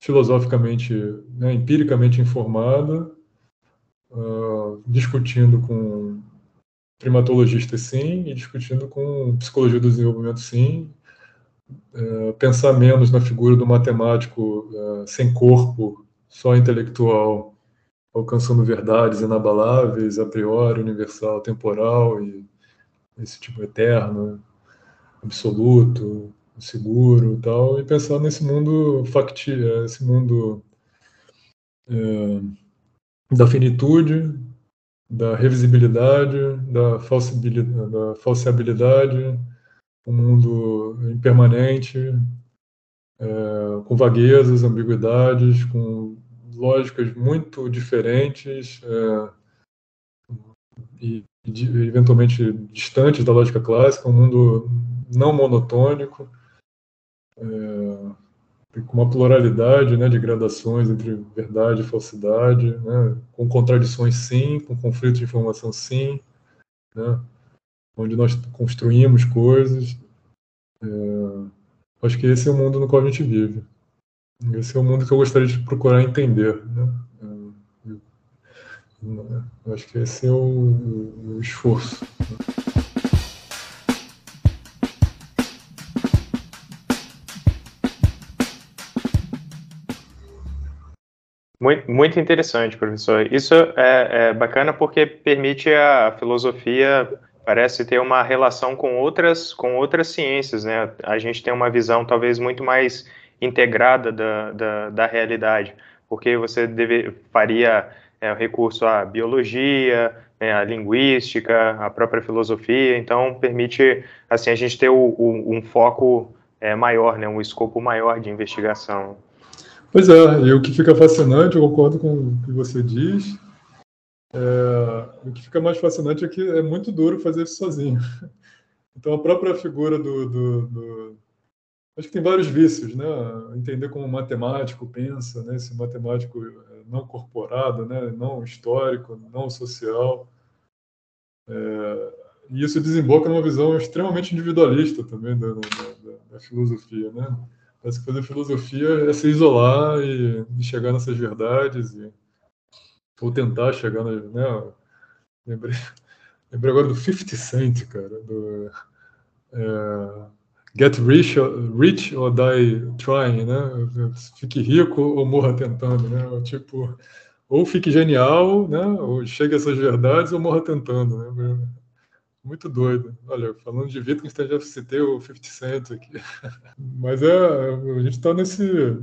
filosoficamente, né, empiricamente informada, uh, discutindo com primatologistas, sim, e discutindo com psicologia do desenvolvimento, sim. É, pensar menos na figura do matemático é, sem corpo, só intelectual, alcançando verdades inabaláveis, a priori, universal, temporal e esse tipo eterno, absoluto, seguro, tal, e pensar nesse mundo factível, esse mundo é, da finitude, da revisibilidade, da, da falseabilidade, um mundo impermanente, é, com vaguezas, ambiguidades, com lógicas muito diferentes é, e, e, eventualmente distantes da lógica clássica, um mundo não monotônico, é, com uma pluralidade né, de gradações entre verdade e falsidade, né, com contradições sim, com conflitos de informação sim, né, onde nós construímos coisas. É, acho que esse é o mundo no qual a gente vive. Esse é o mundo que eu gostaria de procurar entender. Né? Eu acho que esse é o, o esforço. Muito, muito interessante, professor. Isso é, é, bacana porque permite a filosofia parece ter uma relação com outras com outras ciências, né? A gente tem uma visão talvez muito mais integrada da, da, da realidade, porque você deve, faria é, recurso à biologia, né, à linguística, à própria filosofia, então permite assim a gente ter o, o, um foco é, maior, né, um escopo maior de investigação. Pois é, e o que fica fascinante, eu concordo com o que você diz, é, o que fica mais fascinante é que é muito duro fazer isso sozinho. Então a própria figura do, do, do acho que tem vários vícios, né? Entender como o matemático pensa, né? Esse matemático é, não corporado, né? Não histórico, não social. É, e isso desemboca numa visão extremamente individualista também da, da, da, filosofia, né? Parece que fazer filosofia é se isolar e, e chegar nessas verdades e ou tentar chegar, na, né? Lembrei, lembrei agora do 50 Cent, cara, do é, Get rich, rich or die trying, né? Fique rico ou morra tentando, né? Tipo, ou fique genial, né? Ou chegue a essas verdades ou morra tentando, né? Muito doido. Olha, falando de Wittgenstein, já citei o 50 Cent aqui. Mas é, a gente está nesse,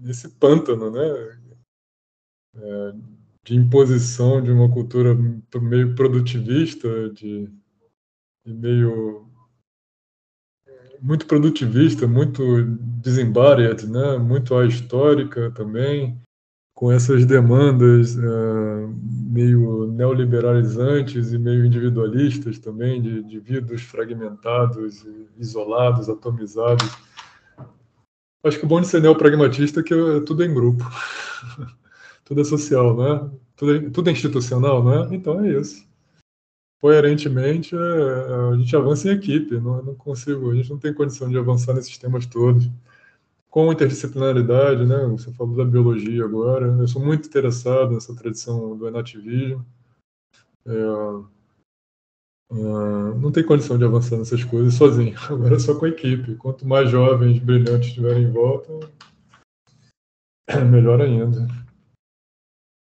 nesse pântano, né? É, de imposição de uma cultura meio produtivista, de, de meio muito produtivista, muito desembodied, né? muito ahistórica também, com essas demandas uh, meio neoliberalizantes e meio individualistas também, de indivíduos fragmentados, isolados, atomizados. Acho que o bom de ser neopragmatista é que é tudo em grupo, tudo é social, né? Tudo é, tudo é institucional, né? Então é isso coerentemente, é, a gente avança em equipe. Não, não consigo, a gente não tem condição de avançar nesses temas todos. Com interdisciplinaridade, né? Você falou da biologia agora. Eu sou muito interessado nessa tradição do enativismo. É, é, não tem condição de avançar nessas coisas sozinho. Agora é só com a equipe. Quanto mais jovens, brilhantes estiverem em volta, melhor ainda.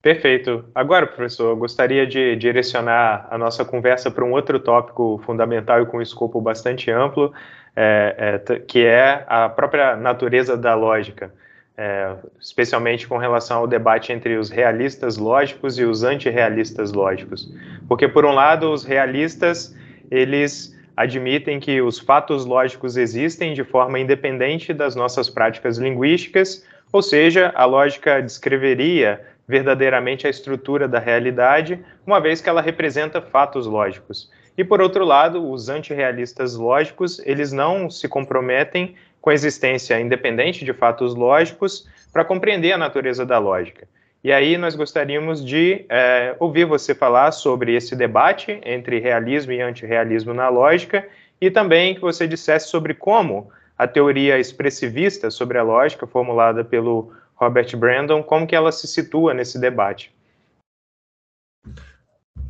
Perfeito. Agora, professor, eu gostaria de direcionar a nossa conversa para um outro tópico fundamental e com um escopo bastante amplo, é, é, que é a própria natureza da lógica, é, especialmente com relação ao debate entre os realistas lógicos e os antirrealistas lógicos. Porque, por um lado, os realistas, eles admitem que os fatos lógicos existem de forma independente das nossas práticas linguísticas, ou seja, a lógica descreveria verdadeiramente a estrutura da realidade, uma vez que ela representa fatos lógicos. E por outro lado, os antirrealistas lógicos, eles não se comprometem com a existência independente de fatos lógicos para compreender a natureza da lógica. E aí nós gostaríamos de é, ouvir você falar sobre esse debate entre realismo e antirrealismo na lógica e também que você dissesse sobre como a teoria expressivista sobre a lógica, formulada pelo Robert Brandon, como que ela se situa nesse debate?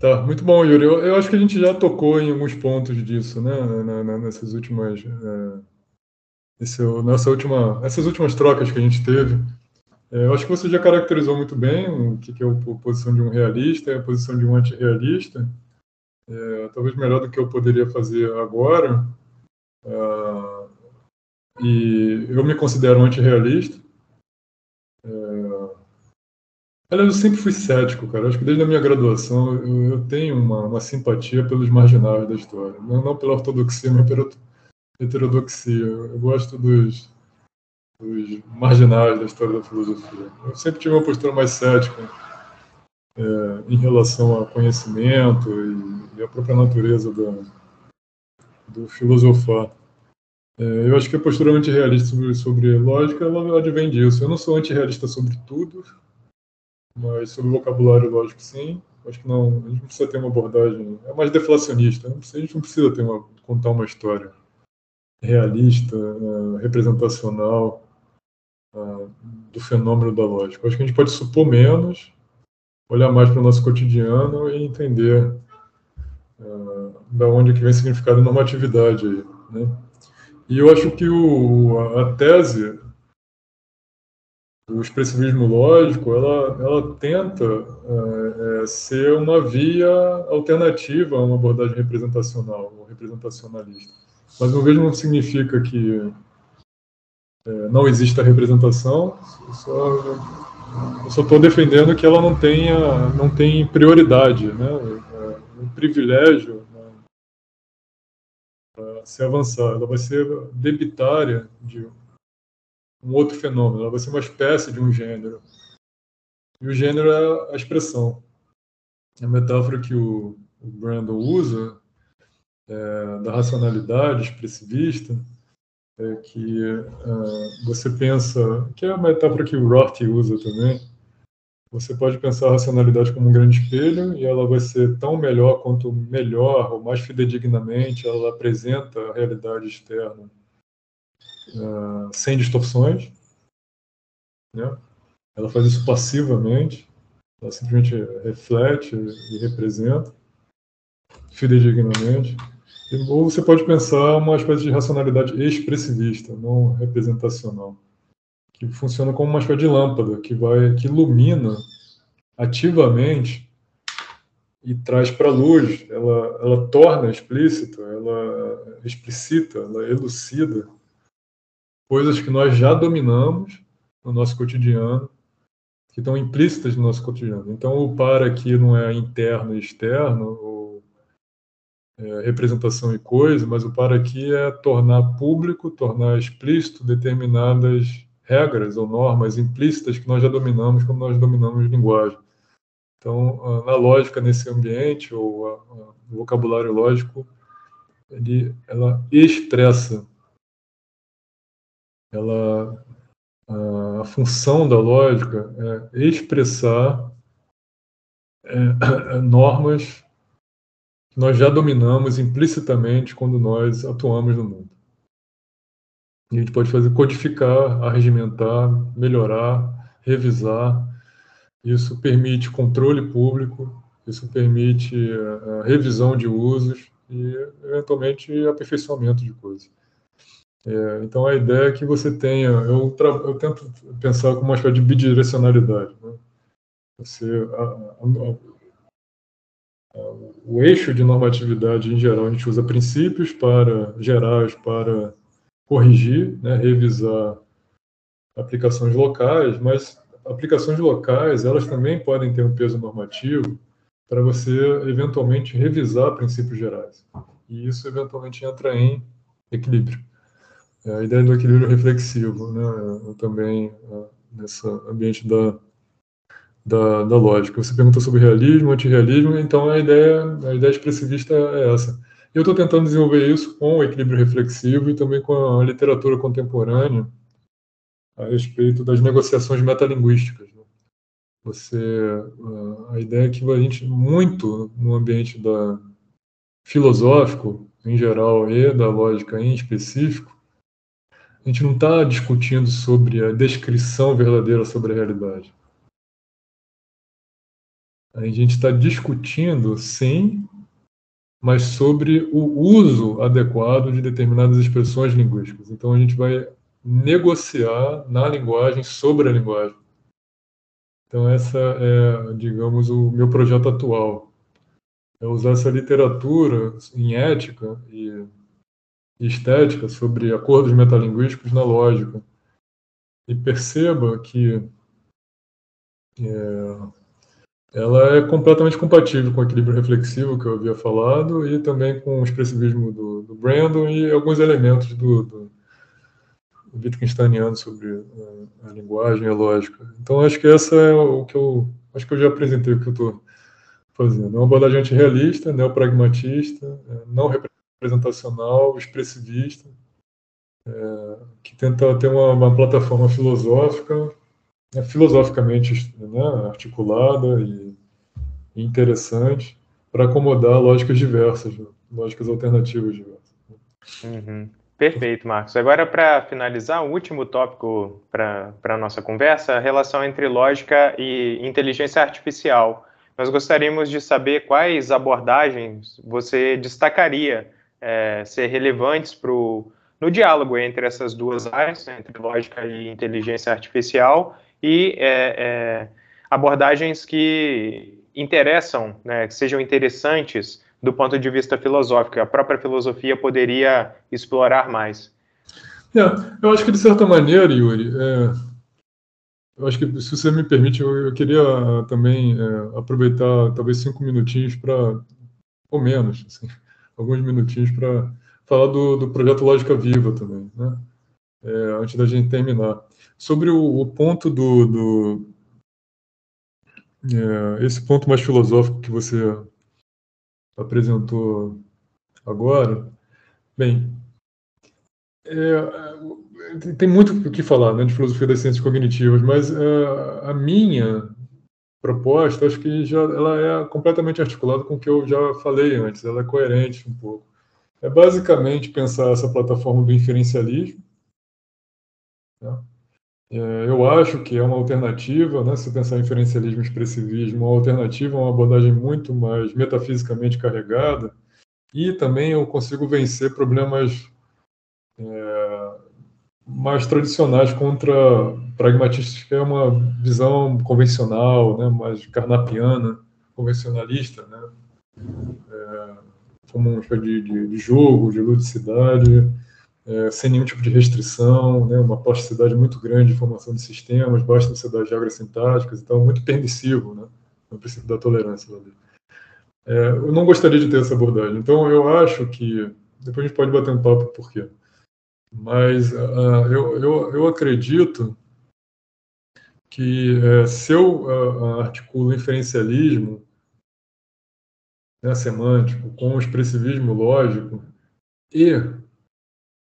Tá, muito bom, Yuri. Eu, eu, acho que a gente já tocou em alguns pontos disso, né? Na, na, nessas últimas. É, esse, nessa última, essas últimas trocas que a gente teve. É, eu acho que você já caracterizou muito bem o que, que é a posição de um realista e a posição de um antirrealista. É, talvez melhor do que eu poderia fazer agora. Uh, e eu me considero um antirrealista. Aliás, eu sempre fui cético, cara. Acho que desde a minha graduação eu, eu tenho uma, uma, simpatia pelos marginais da história. Não, não pela ortodoxia, mas pela heterodoxia. Eu gosto dos, dos marginais da história da filosofia. Eu sempre tive uma postura mais cética é, em relação ao conhecimento e, e à própria natureza do, do filosofar. É, eu acho que a postura antirrealista sobre, sobre lógica ela advém disso. Eu não sou antirrealista sobre tudo, mas sobre o vocabulário, lógico, sim. Acho que não, a gente não precisa ter uma abordagem, é mais deflacionista. A gente não precisa ter uma, contar uma história realista, uh, representacional uh, do fenômeno da lógica. Acho que a gente pode supor menos, olhar mais para o nosso cotidiano e entender uh, da onde que vem significado normatividade aí, né? E eu acho que o, a tese o expressivismo lógico, ela, ela tenta é, é, ser uma via alternativa a uma abordagem representacional ou representacionalista. Mas o mesmo não significa que é, não exista representação, eu só estou defendendo que ela não tenha não tem prioridade, né? É, um privilégio né? se avançar. Ela vai ser debitária de um outro fenômeno, ela vai ser uma espécie de um gênero. E o gênero é a expressão. A metáfora que o, Brandon usa é, da racionalidade expressivista é que uh, você pensa, que é a metáfora que o Roth usa também, você pode pensar a racionalidade como um grande espelho e ela vai ser tão melhor quanto melhor ou mais fidedignamente ela apresenta a realidade externa uh, sem distorções. Né? Ela faz isso passivamente, ela simplesmente reflete e representa fidedignamente. Ou você pode pensar uma espécie de racionalidade expressivista, não representacional, que funciona como uma espécie de lâmpada que vai que ilumina ativamente e traz para a luz, ela, ela torna explícito, ela explicita, ela elucida coisas que nós já dominamos no nosso cotidiano, que estão implícitas no nosso cotidiano. Então, o para aqui não é interno e externo, ou é, representação e coisa, mas o para aqui é tornar público, tornar explícito determinadas regras ou normas implícitas que nós já dominamos quando nós dominamos linguagem. Então, na lógica nesse ambiente, ou o vocabulário lógico, ele, ela expressa ela a função da lógica é expressar é, normas que nós já dominamos implicitamente quando nós atuamos no mundo. E a gente pode fazer codificar, arregimentar, melhorar, revisar. Isso permite controle público, isso permite a revisão de usos e, eventualmente, aperfeiçoamento de coisas. É, então a ideia é que você tenha, eu, eu tento pensar como uma espécie de bidirecionalidade. Né? Você, a, a, a, o eixo de normatividade em geral, a gente usa princípios para gerais para corrigir, né, revisar aplicações locais, mas aplicações locais elas também podem ter um peso normativo para você eventualmente revisar princípios gerais. E isso eventualmente entra em equilíbrio. É a ideia do equilíbrio reflexivo, né? também nesse ambiente da, da, da, lógica. Você perguntou sobre realismo, antirrealismo, então a ideia, a ideia expressivista é essa. Eu estou tentando desenvolver isso com o equilíbrio reflexivo e também com a literatura contemporânea a respeito das negociações metalinguísticas. Né? Você, a ideia é que a gente, muito no ambiente da filosófico, em geral, e da lógica em específico, a gente não está discutindo sobre a descrição verdadeira sobre a realidade. A gente está discutindo, sim, mas sobre o uso adequado de determinadas expressões linguísticas. Então, a gente vai negociar na linguagem sobre a linguagem. Então, essa é, digamos, o meu projeto atual. É usar essa literatura em ética e estética sobre acordos metalinguísticos na lógica. E perceba que é, ela é completamente compatível com o equilíbrio reflexivo que eu havia falado e também com o expressivismo do, do Brandon e alguns elementos do, do, Wittgensteiniano sobre a, a, linguagem e a lógica. Então, acho que essa é o que eu acho que eu já apresentei o que eu estou fazendo. É uma abordagem antirrealista, neopragmatista, é, não representacional, expressivista, é, que tenta ter uma, uma plataforma filosófica é filosoficamente né, articulada e, interessante para acomodar lógicas diversas, né, lógicas alternativas diversas. Uhum. Perfeito, Marcos. Agora, para finalizar, o último tópico para a nossa conversa, a relação entre lógica e inteligência artificial. Nós gostaríamos de saber quais abordagens você destacaria é, ser relevantes pro, no diálogo entre essas duas áreas, entre lógica e inteligência artificial, e é, é, abordagens que interessam, né, que sejam interessantes do ponto de vista filosófico. A própria filosofia poderia explorar mais. É, eu acho que, de certa maneira, Yuri, é, eu acho que, se você me permite, eu, eu queria também é, aproveitar talvez cinco minutinhos para, ou menos, assim, alguns minutinhos para falar do, do projeto Lógica Viva também, né? É, antes da gente terminar. Sobre o, o ponto do, do é, esse ponto mais filosófico que você apresentou agora, bem, é, tem muito o que falar né, de filosofia das ciências cognitivas, mas é, a minha proposta, acho que já ela é completamente articulada com o que eu já falei antes, ela é coerente um pouco. É basicamente pensar essa plataforma do inferencialismo, né? É, eu acho que é uma alternativa, né, se pensar em inferencialismo e expressivismo, uma alternativa, uma abordagem muito mais metafisicamente carregada, e também eu consigo vencer problemas é, mais tradicionais contra pragmatistas, que é uma visão convencional, né, mais carnapiana, convencionalista, né, é, como uma espécie de, de, de jogo, de ludicidade, é, sem nenhum tipo de restrição, né, uma plasticidade muito grande de formação de sistemas, baixa densidade de regras sintáticas, então muito permissivo, né, no princípio da tolerância. É, eu não gostaria de ter essa abordagem, então eu acho que, depois a gente pode bater um papo por quê, mas uh, eu, eu, eu acredito que uh, se eu uh, articulo inferencialismo né, semântico com o expressivismo lógico e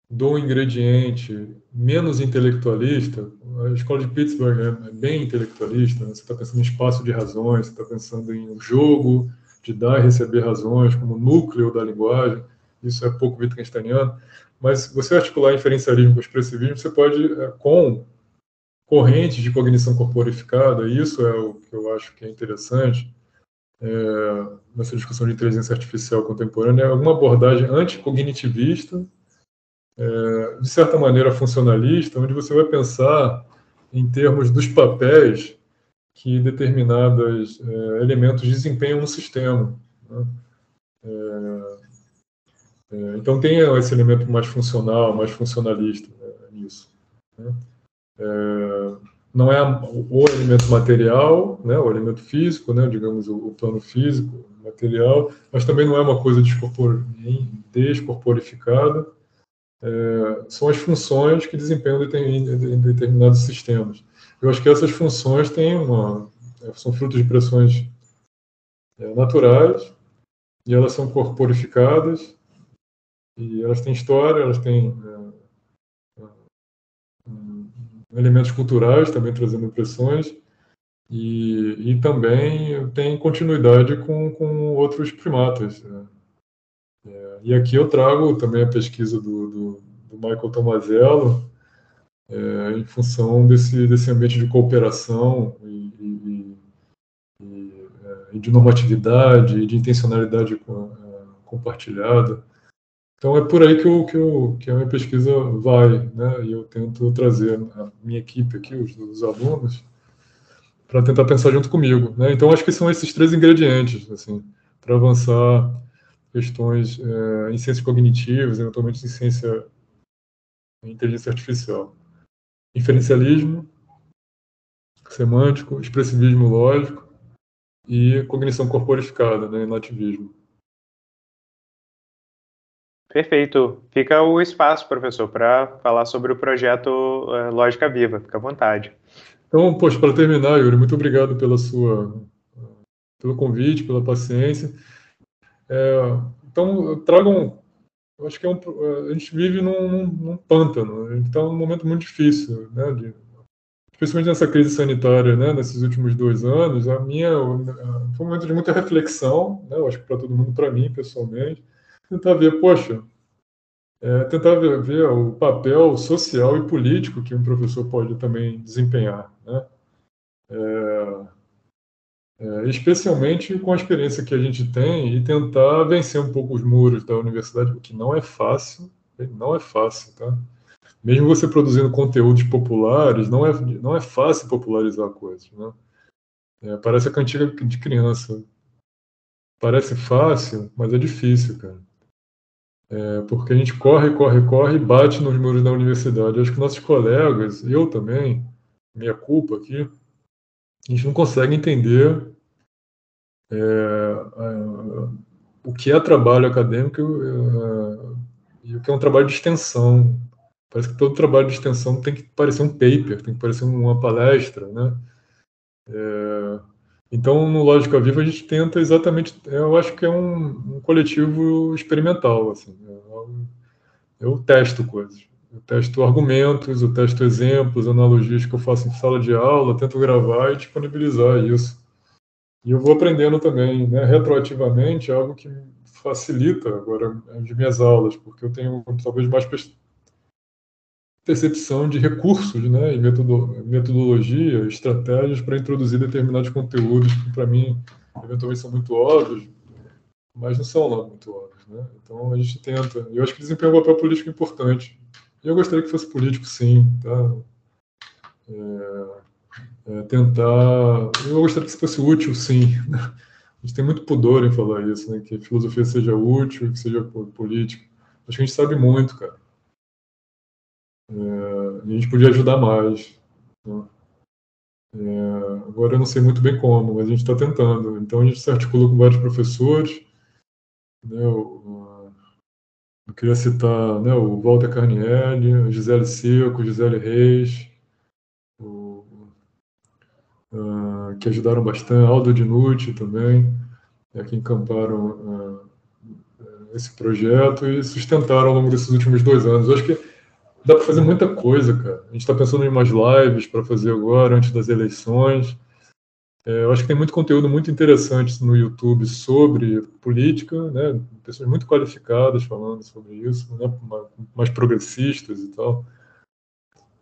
do ingrediente menos intelectualista, a escola de Pittsburgh é bem intelectualista, né? você está pensando em espaço de razões, você está pensando em um jogo de dar e receber razões como núcleo da linguagem, isso é pouco Wittgensteiniano, mas você articular inferencialismo com expressivismo, você pode, é, com correntes de cognição corporificada, isso é o que eu acho que é interessante é, nessa discussão de inteligência artificial contemporânea, é alguma abordagem anticognitivista, é, de certa maneira, funcionalista, onde você vai pensar em termos dos papéis que determinados é, elementos desempenham no sistema. Né? É, é então tem esse elemento mais funcional, mais funcionalista é, nisso. Né? É, não é o elemento material, né, o elemento físico, né, digamos o, plano físico, material, mas também não é uma coisa descorporificada, é, são as funções que desempenham em determinados sistemas. Eu acho que essas funções têm uma, é, são frutos de pressões é, naturais e elas são corporificadas e elas têm história, elas têm é, é elementos culturais também trazendo impressões e, e também tem continuidade com, com outros primatas. Né? É, e aqui eu trago também a pesquisa do, do, do Michael Tomazello, é, em função desse, desse ambiente de cooperação e, e, e é, e de normatividade e de intencionalidade compartilhada. Então é por aí que, eu, que, eu, que a minha pesquisa vai, né? E eu tento trazer a minha equipe aqui, os, os alunos, para tentar pensar junto comigo, né? Então acho que são esses três ingredientes, assim, para avançar questões é, em ciências cognitivas, eventualmente em ciência em inteligência artificial. Inferencialismo, semântico, expressivismo lógico e cognição corporificada, né, nativismo. Perfeito. Fica o espaço, professor, para falar sobre o projeto uh, Lógica Viva. Fica à vontade. Então, poxa, para terminar, Yuri, muito obrigado pela sua, pelo convite, pela paciência. É, então, tragam. Eu acho que é um, a gente vive num, num, num pântano. A gente está num momento muito difícil, né? De, especialmente nessa crise sanitária, né? Nesses últimos dois anos, a minha foi um momento de muita reflexão, né? Eu acho que para todo mundo, para mim pessoalmente tentar ver, poxa, é, tentar ver, ver, o papel social e político que um professor pode também desempenhar, né? É, é, especialmente com a experiência que a gente tem e tentar vencer um pouco os muros da universidade, o que não é fácil, não é fácil, tá? Mesmo você produzindo conteúdos populares, não é, não é fácil popularizar coisas, né? É, parece a cantiga de criança. Parece fácil, mas é difícil, cara. É, porque a gente corre, corre, corre e bate nos muros da universidade. Acho que nossos colegas, eu também, minha culpa aqui, a gente não consegue entender é, o que é trabalho acadêmico é, e o que é um trabalho de extensão. Parece que todo trabalho de extensão tem que parecer um paper, tem que parecer uma palestra, né? É, então, no Lógica Viva, a gente tenta exatamente. Eu acho que é um, um coletivo experimental. Assim, eu, eu, testo coisas. Eu testo argumentos, eu testo exemplos, analogias que eu faço em sala de aula, tento gravar e disponibilizar isso. E eu vou aprendendo também, né, retroativamente, algo que facilita agora as minhas aulas, porque eu tenho talvez mais percepção de recursos né, e metodologia, estratégias para introduzir determinados conteúdos que, para mim, eventualmente são muito óbvios, mas não são lá muito óbvios. Né? Então, a gente tenta. E eu acho que desempenha um papel político importante. E eu gostaria que fosse político, sim. Tá? É, é, tentar. Eu gostaria que fosse útil, sim. A gente tem muito pudor em falar isso, né? que a filosofia seja útil, que seja política. Acho que a gente sabe muito, cara. É, a gente podia ajudar mais. Né? É, agora eu não sei muito bem como, mas a gente está tentando. Então a gente se articula com vários professores. Né, eu, eu, queria citar né, o Walter Carnielli, a Gisele Seco, Gisele Reis, o, uh, que ajudaram bastante, Aldo Dinucci também, é, que encamparam uh, esse projeto e sustentaram ao longo desses últimos dois anos. Eu acho que Dá para fazer muita coisa, cara. A gente está pensando em umas lives para fazer agora, antes das eleições. É, eu acho que tem muito conteúdo muito interessante no YouTube sobre política, né? Pessoas muito qualificadas falando sobre isso, né? mais progressistas e tal.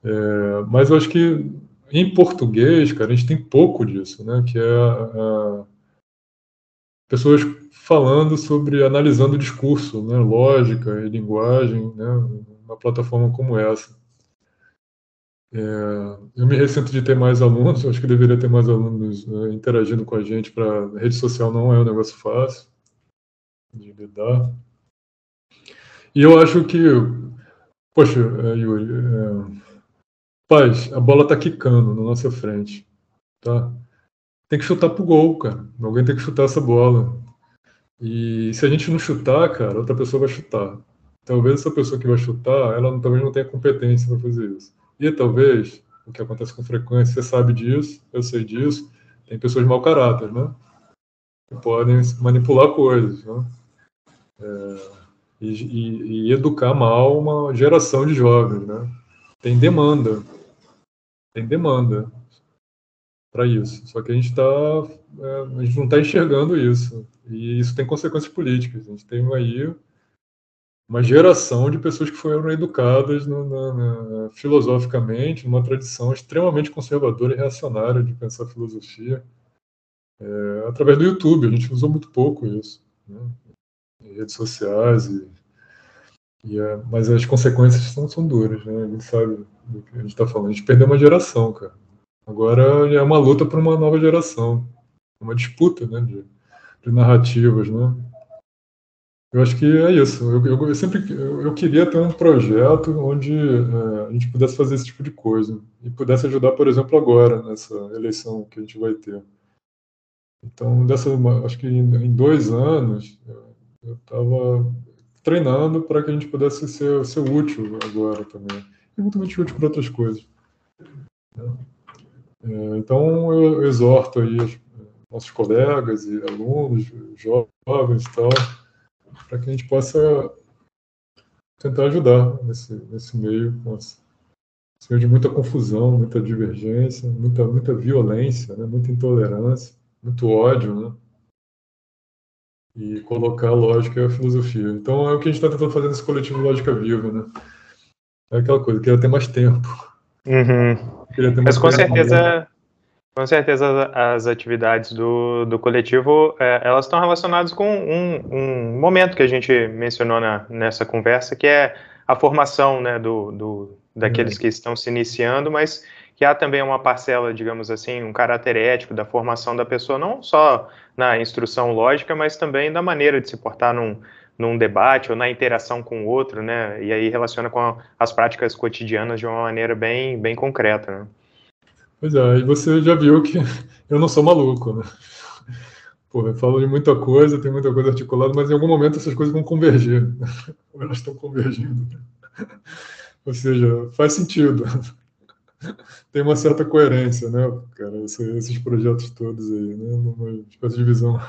É, mas eu acho que em português, cara, a gente tem pouco disso, né? Que é a pessoas falando sobre, analisando o discurso, né? Lógica e linguagem, né? uma plataforma como essa. É, eu me ressento de ter mais alunos, acho que deveria ter mais alunos né, interagindo com a gente. Para rede social não é um negócio fácil de lidar. E eu acho que, poxa, é, Yuri, é, paz, a bola está quicando na nossa frente, tá? Tem que chutar pro gol, cara. Alguém tem que chutar essa bola. E se a gente não chutar, cara, outra pessoa vai chutar. Talvez essa pessoa que vai chutar, ela talvez não tenha competência para fazer isso. E talvez, o que acontece com frequência, você sabe disso, eu sei disso, tem pessoas de mau caráter, né? Que podem manipular coisas, né? É, e, e, e, educar mal uma geração de jovens, né? Tem demanda, tem demanda para isso. Só que a gente está, é, a gente não está enxergando isso e isso tem consequências políticas. A gente tem aí uma geração de pessoas que foram educadas no, filosoficamente numa tradição extremamente conservadora e reacionária de pensar filosofia. É, através do YouTube. A gente usou muito pouco isso. Né? Redes sociais e e, é, mas as consequências são, são duras, né? A gente sabe do que a gente está falando. A gente perdeu uma geração, cara. Agora é uma luta para uma nova geração. Uma disputa, né? De, de narrativas, né? Eu acho que é isso. Eu, eu, eu sempre eu, eu, queria ter um projeto onde é, a gente pudesse fazer esse tipo de coisa e pudesse ajudar, por exemplo, agora nessa eleição que a gente vai ter. Então, dessa, acho que em, em dois anos eu estava treinando para que a gente pudesse ser, ser útil agora também. E muito útil para outras coisas. Né? É, então, eu exorto aí nossos colegas e alunos, jovens e tal, para que a gente possa tentar ajudar nesse, nesse meio, de muita confusão, muita divergência, muita, muita violência, né? muita intolerância, muito ódio, né? e colocar a lógica e a filosofia. Então é o que a gente está tentando fazer nesse coletivo Lógica Viva, né? É aquela coisa, queria ter mais tempo. Uhum. Mais Mas com certeza, com certeza as atividades do, do coletivo, é, elas estão relacionadas com um, um momento que a gente mencionou na, nessa conversa, que é a formação né, do, do daqueles uhum. que estão se iniciando, mas que há também uma parcela, digamos assim, um caráter ético da formação da pessoa, não só na instrução lógica, mas também da maneira de se portar num, num debate ou na interação com o outro, né? E aí relaciona com a, as práticas cotidianas de uma maneira bem, bem concreta, né? Pois é, e você já viu que eu não sou maluco, né? Pô, eu falo de muita coisa, tem muita coisa articulada, mas em algum momento essas coisas vão convergir. Ou elas estão convergindo. Ou seja, faz sentido tem uma certa coerência, né, cara, esses projetos todos aí, né, numa espécie de visão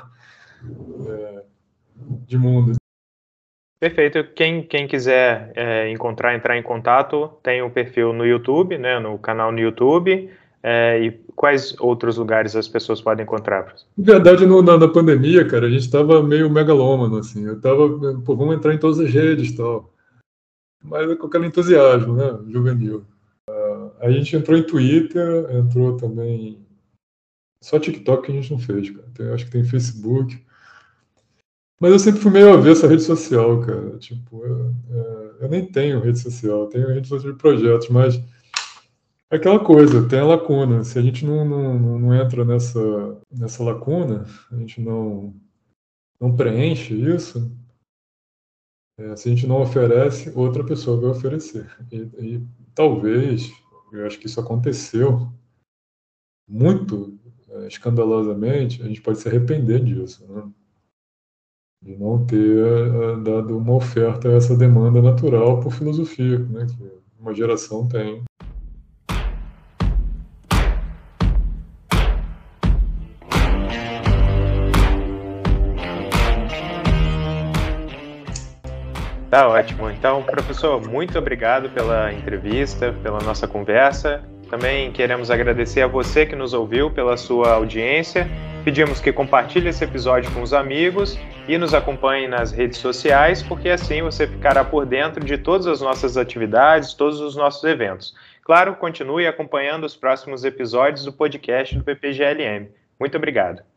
é, de mundo. Perfeito. Quem, quem quiser é, encontrar, entrar em contato, tem o um perfil no YouTube, né, no canal no YouTube. É, e quais outros lugares as pessoas podem encontrar? Na verdade, no, na, na, pandemia, cara, a gente estava meio megalômano, assim. Eu estava, pô, vamos entrar em todas as redes e tal. Mas com aquele entusiasmo, né, juvenil. A gente entrou em Twitter, entrou também. Só TikTok que a gente não fez, cara. Tem, acho que tem Facebook. Mas eu sempre fui meio avesso à rede social, cara. Tipo, eu, é, eu nem tenho rede social, tenho rede social de projetos, mas é aquela coisa, tem a lacuna. Se a gente não, não, não entra nessa, nessa lacuna, a gente não, não preenche isso, é, se a gente não oferece, outra pessoa vai oferecer. E, e talvez eu acho que isso aconteceu muito é, escandalosamente, a gente pode se arrepender disso, né? De não ter é, dado uma oferta a essa demanda natural por filosofia, né? que uma geração tem. Tá ótimo. Então, professor, muito obrigado pela entrevista, pela nossa conversa. Também queremos agradecer a você que nos ouviu pela sua audiência. Pedimos que compartilhe esse episódio com os amigos e nos acompanhe nas redes sociais, porque assim você ficará por dentro de todas as nossas atividades, todos os nossos eventos. Claro, continue acompanhando os próximos episódios do podcast do PPGLM. Muito obrigado.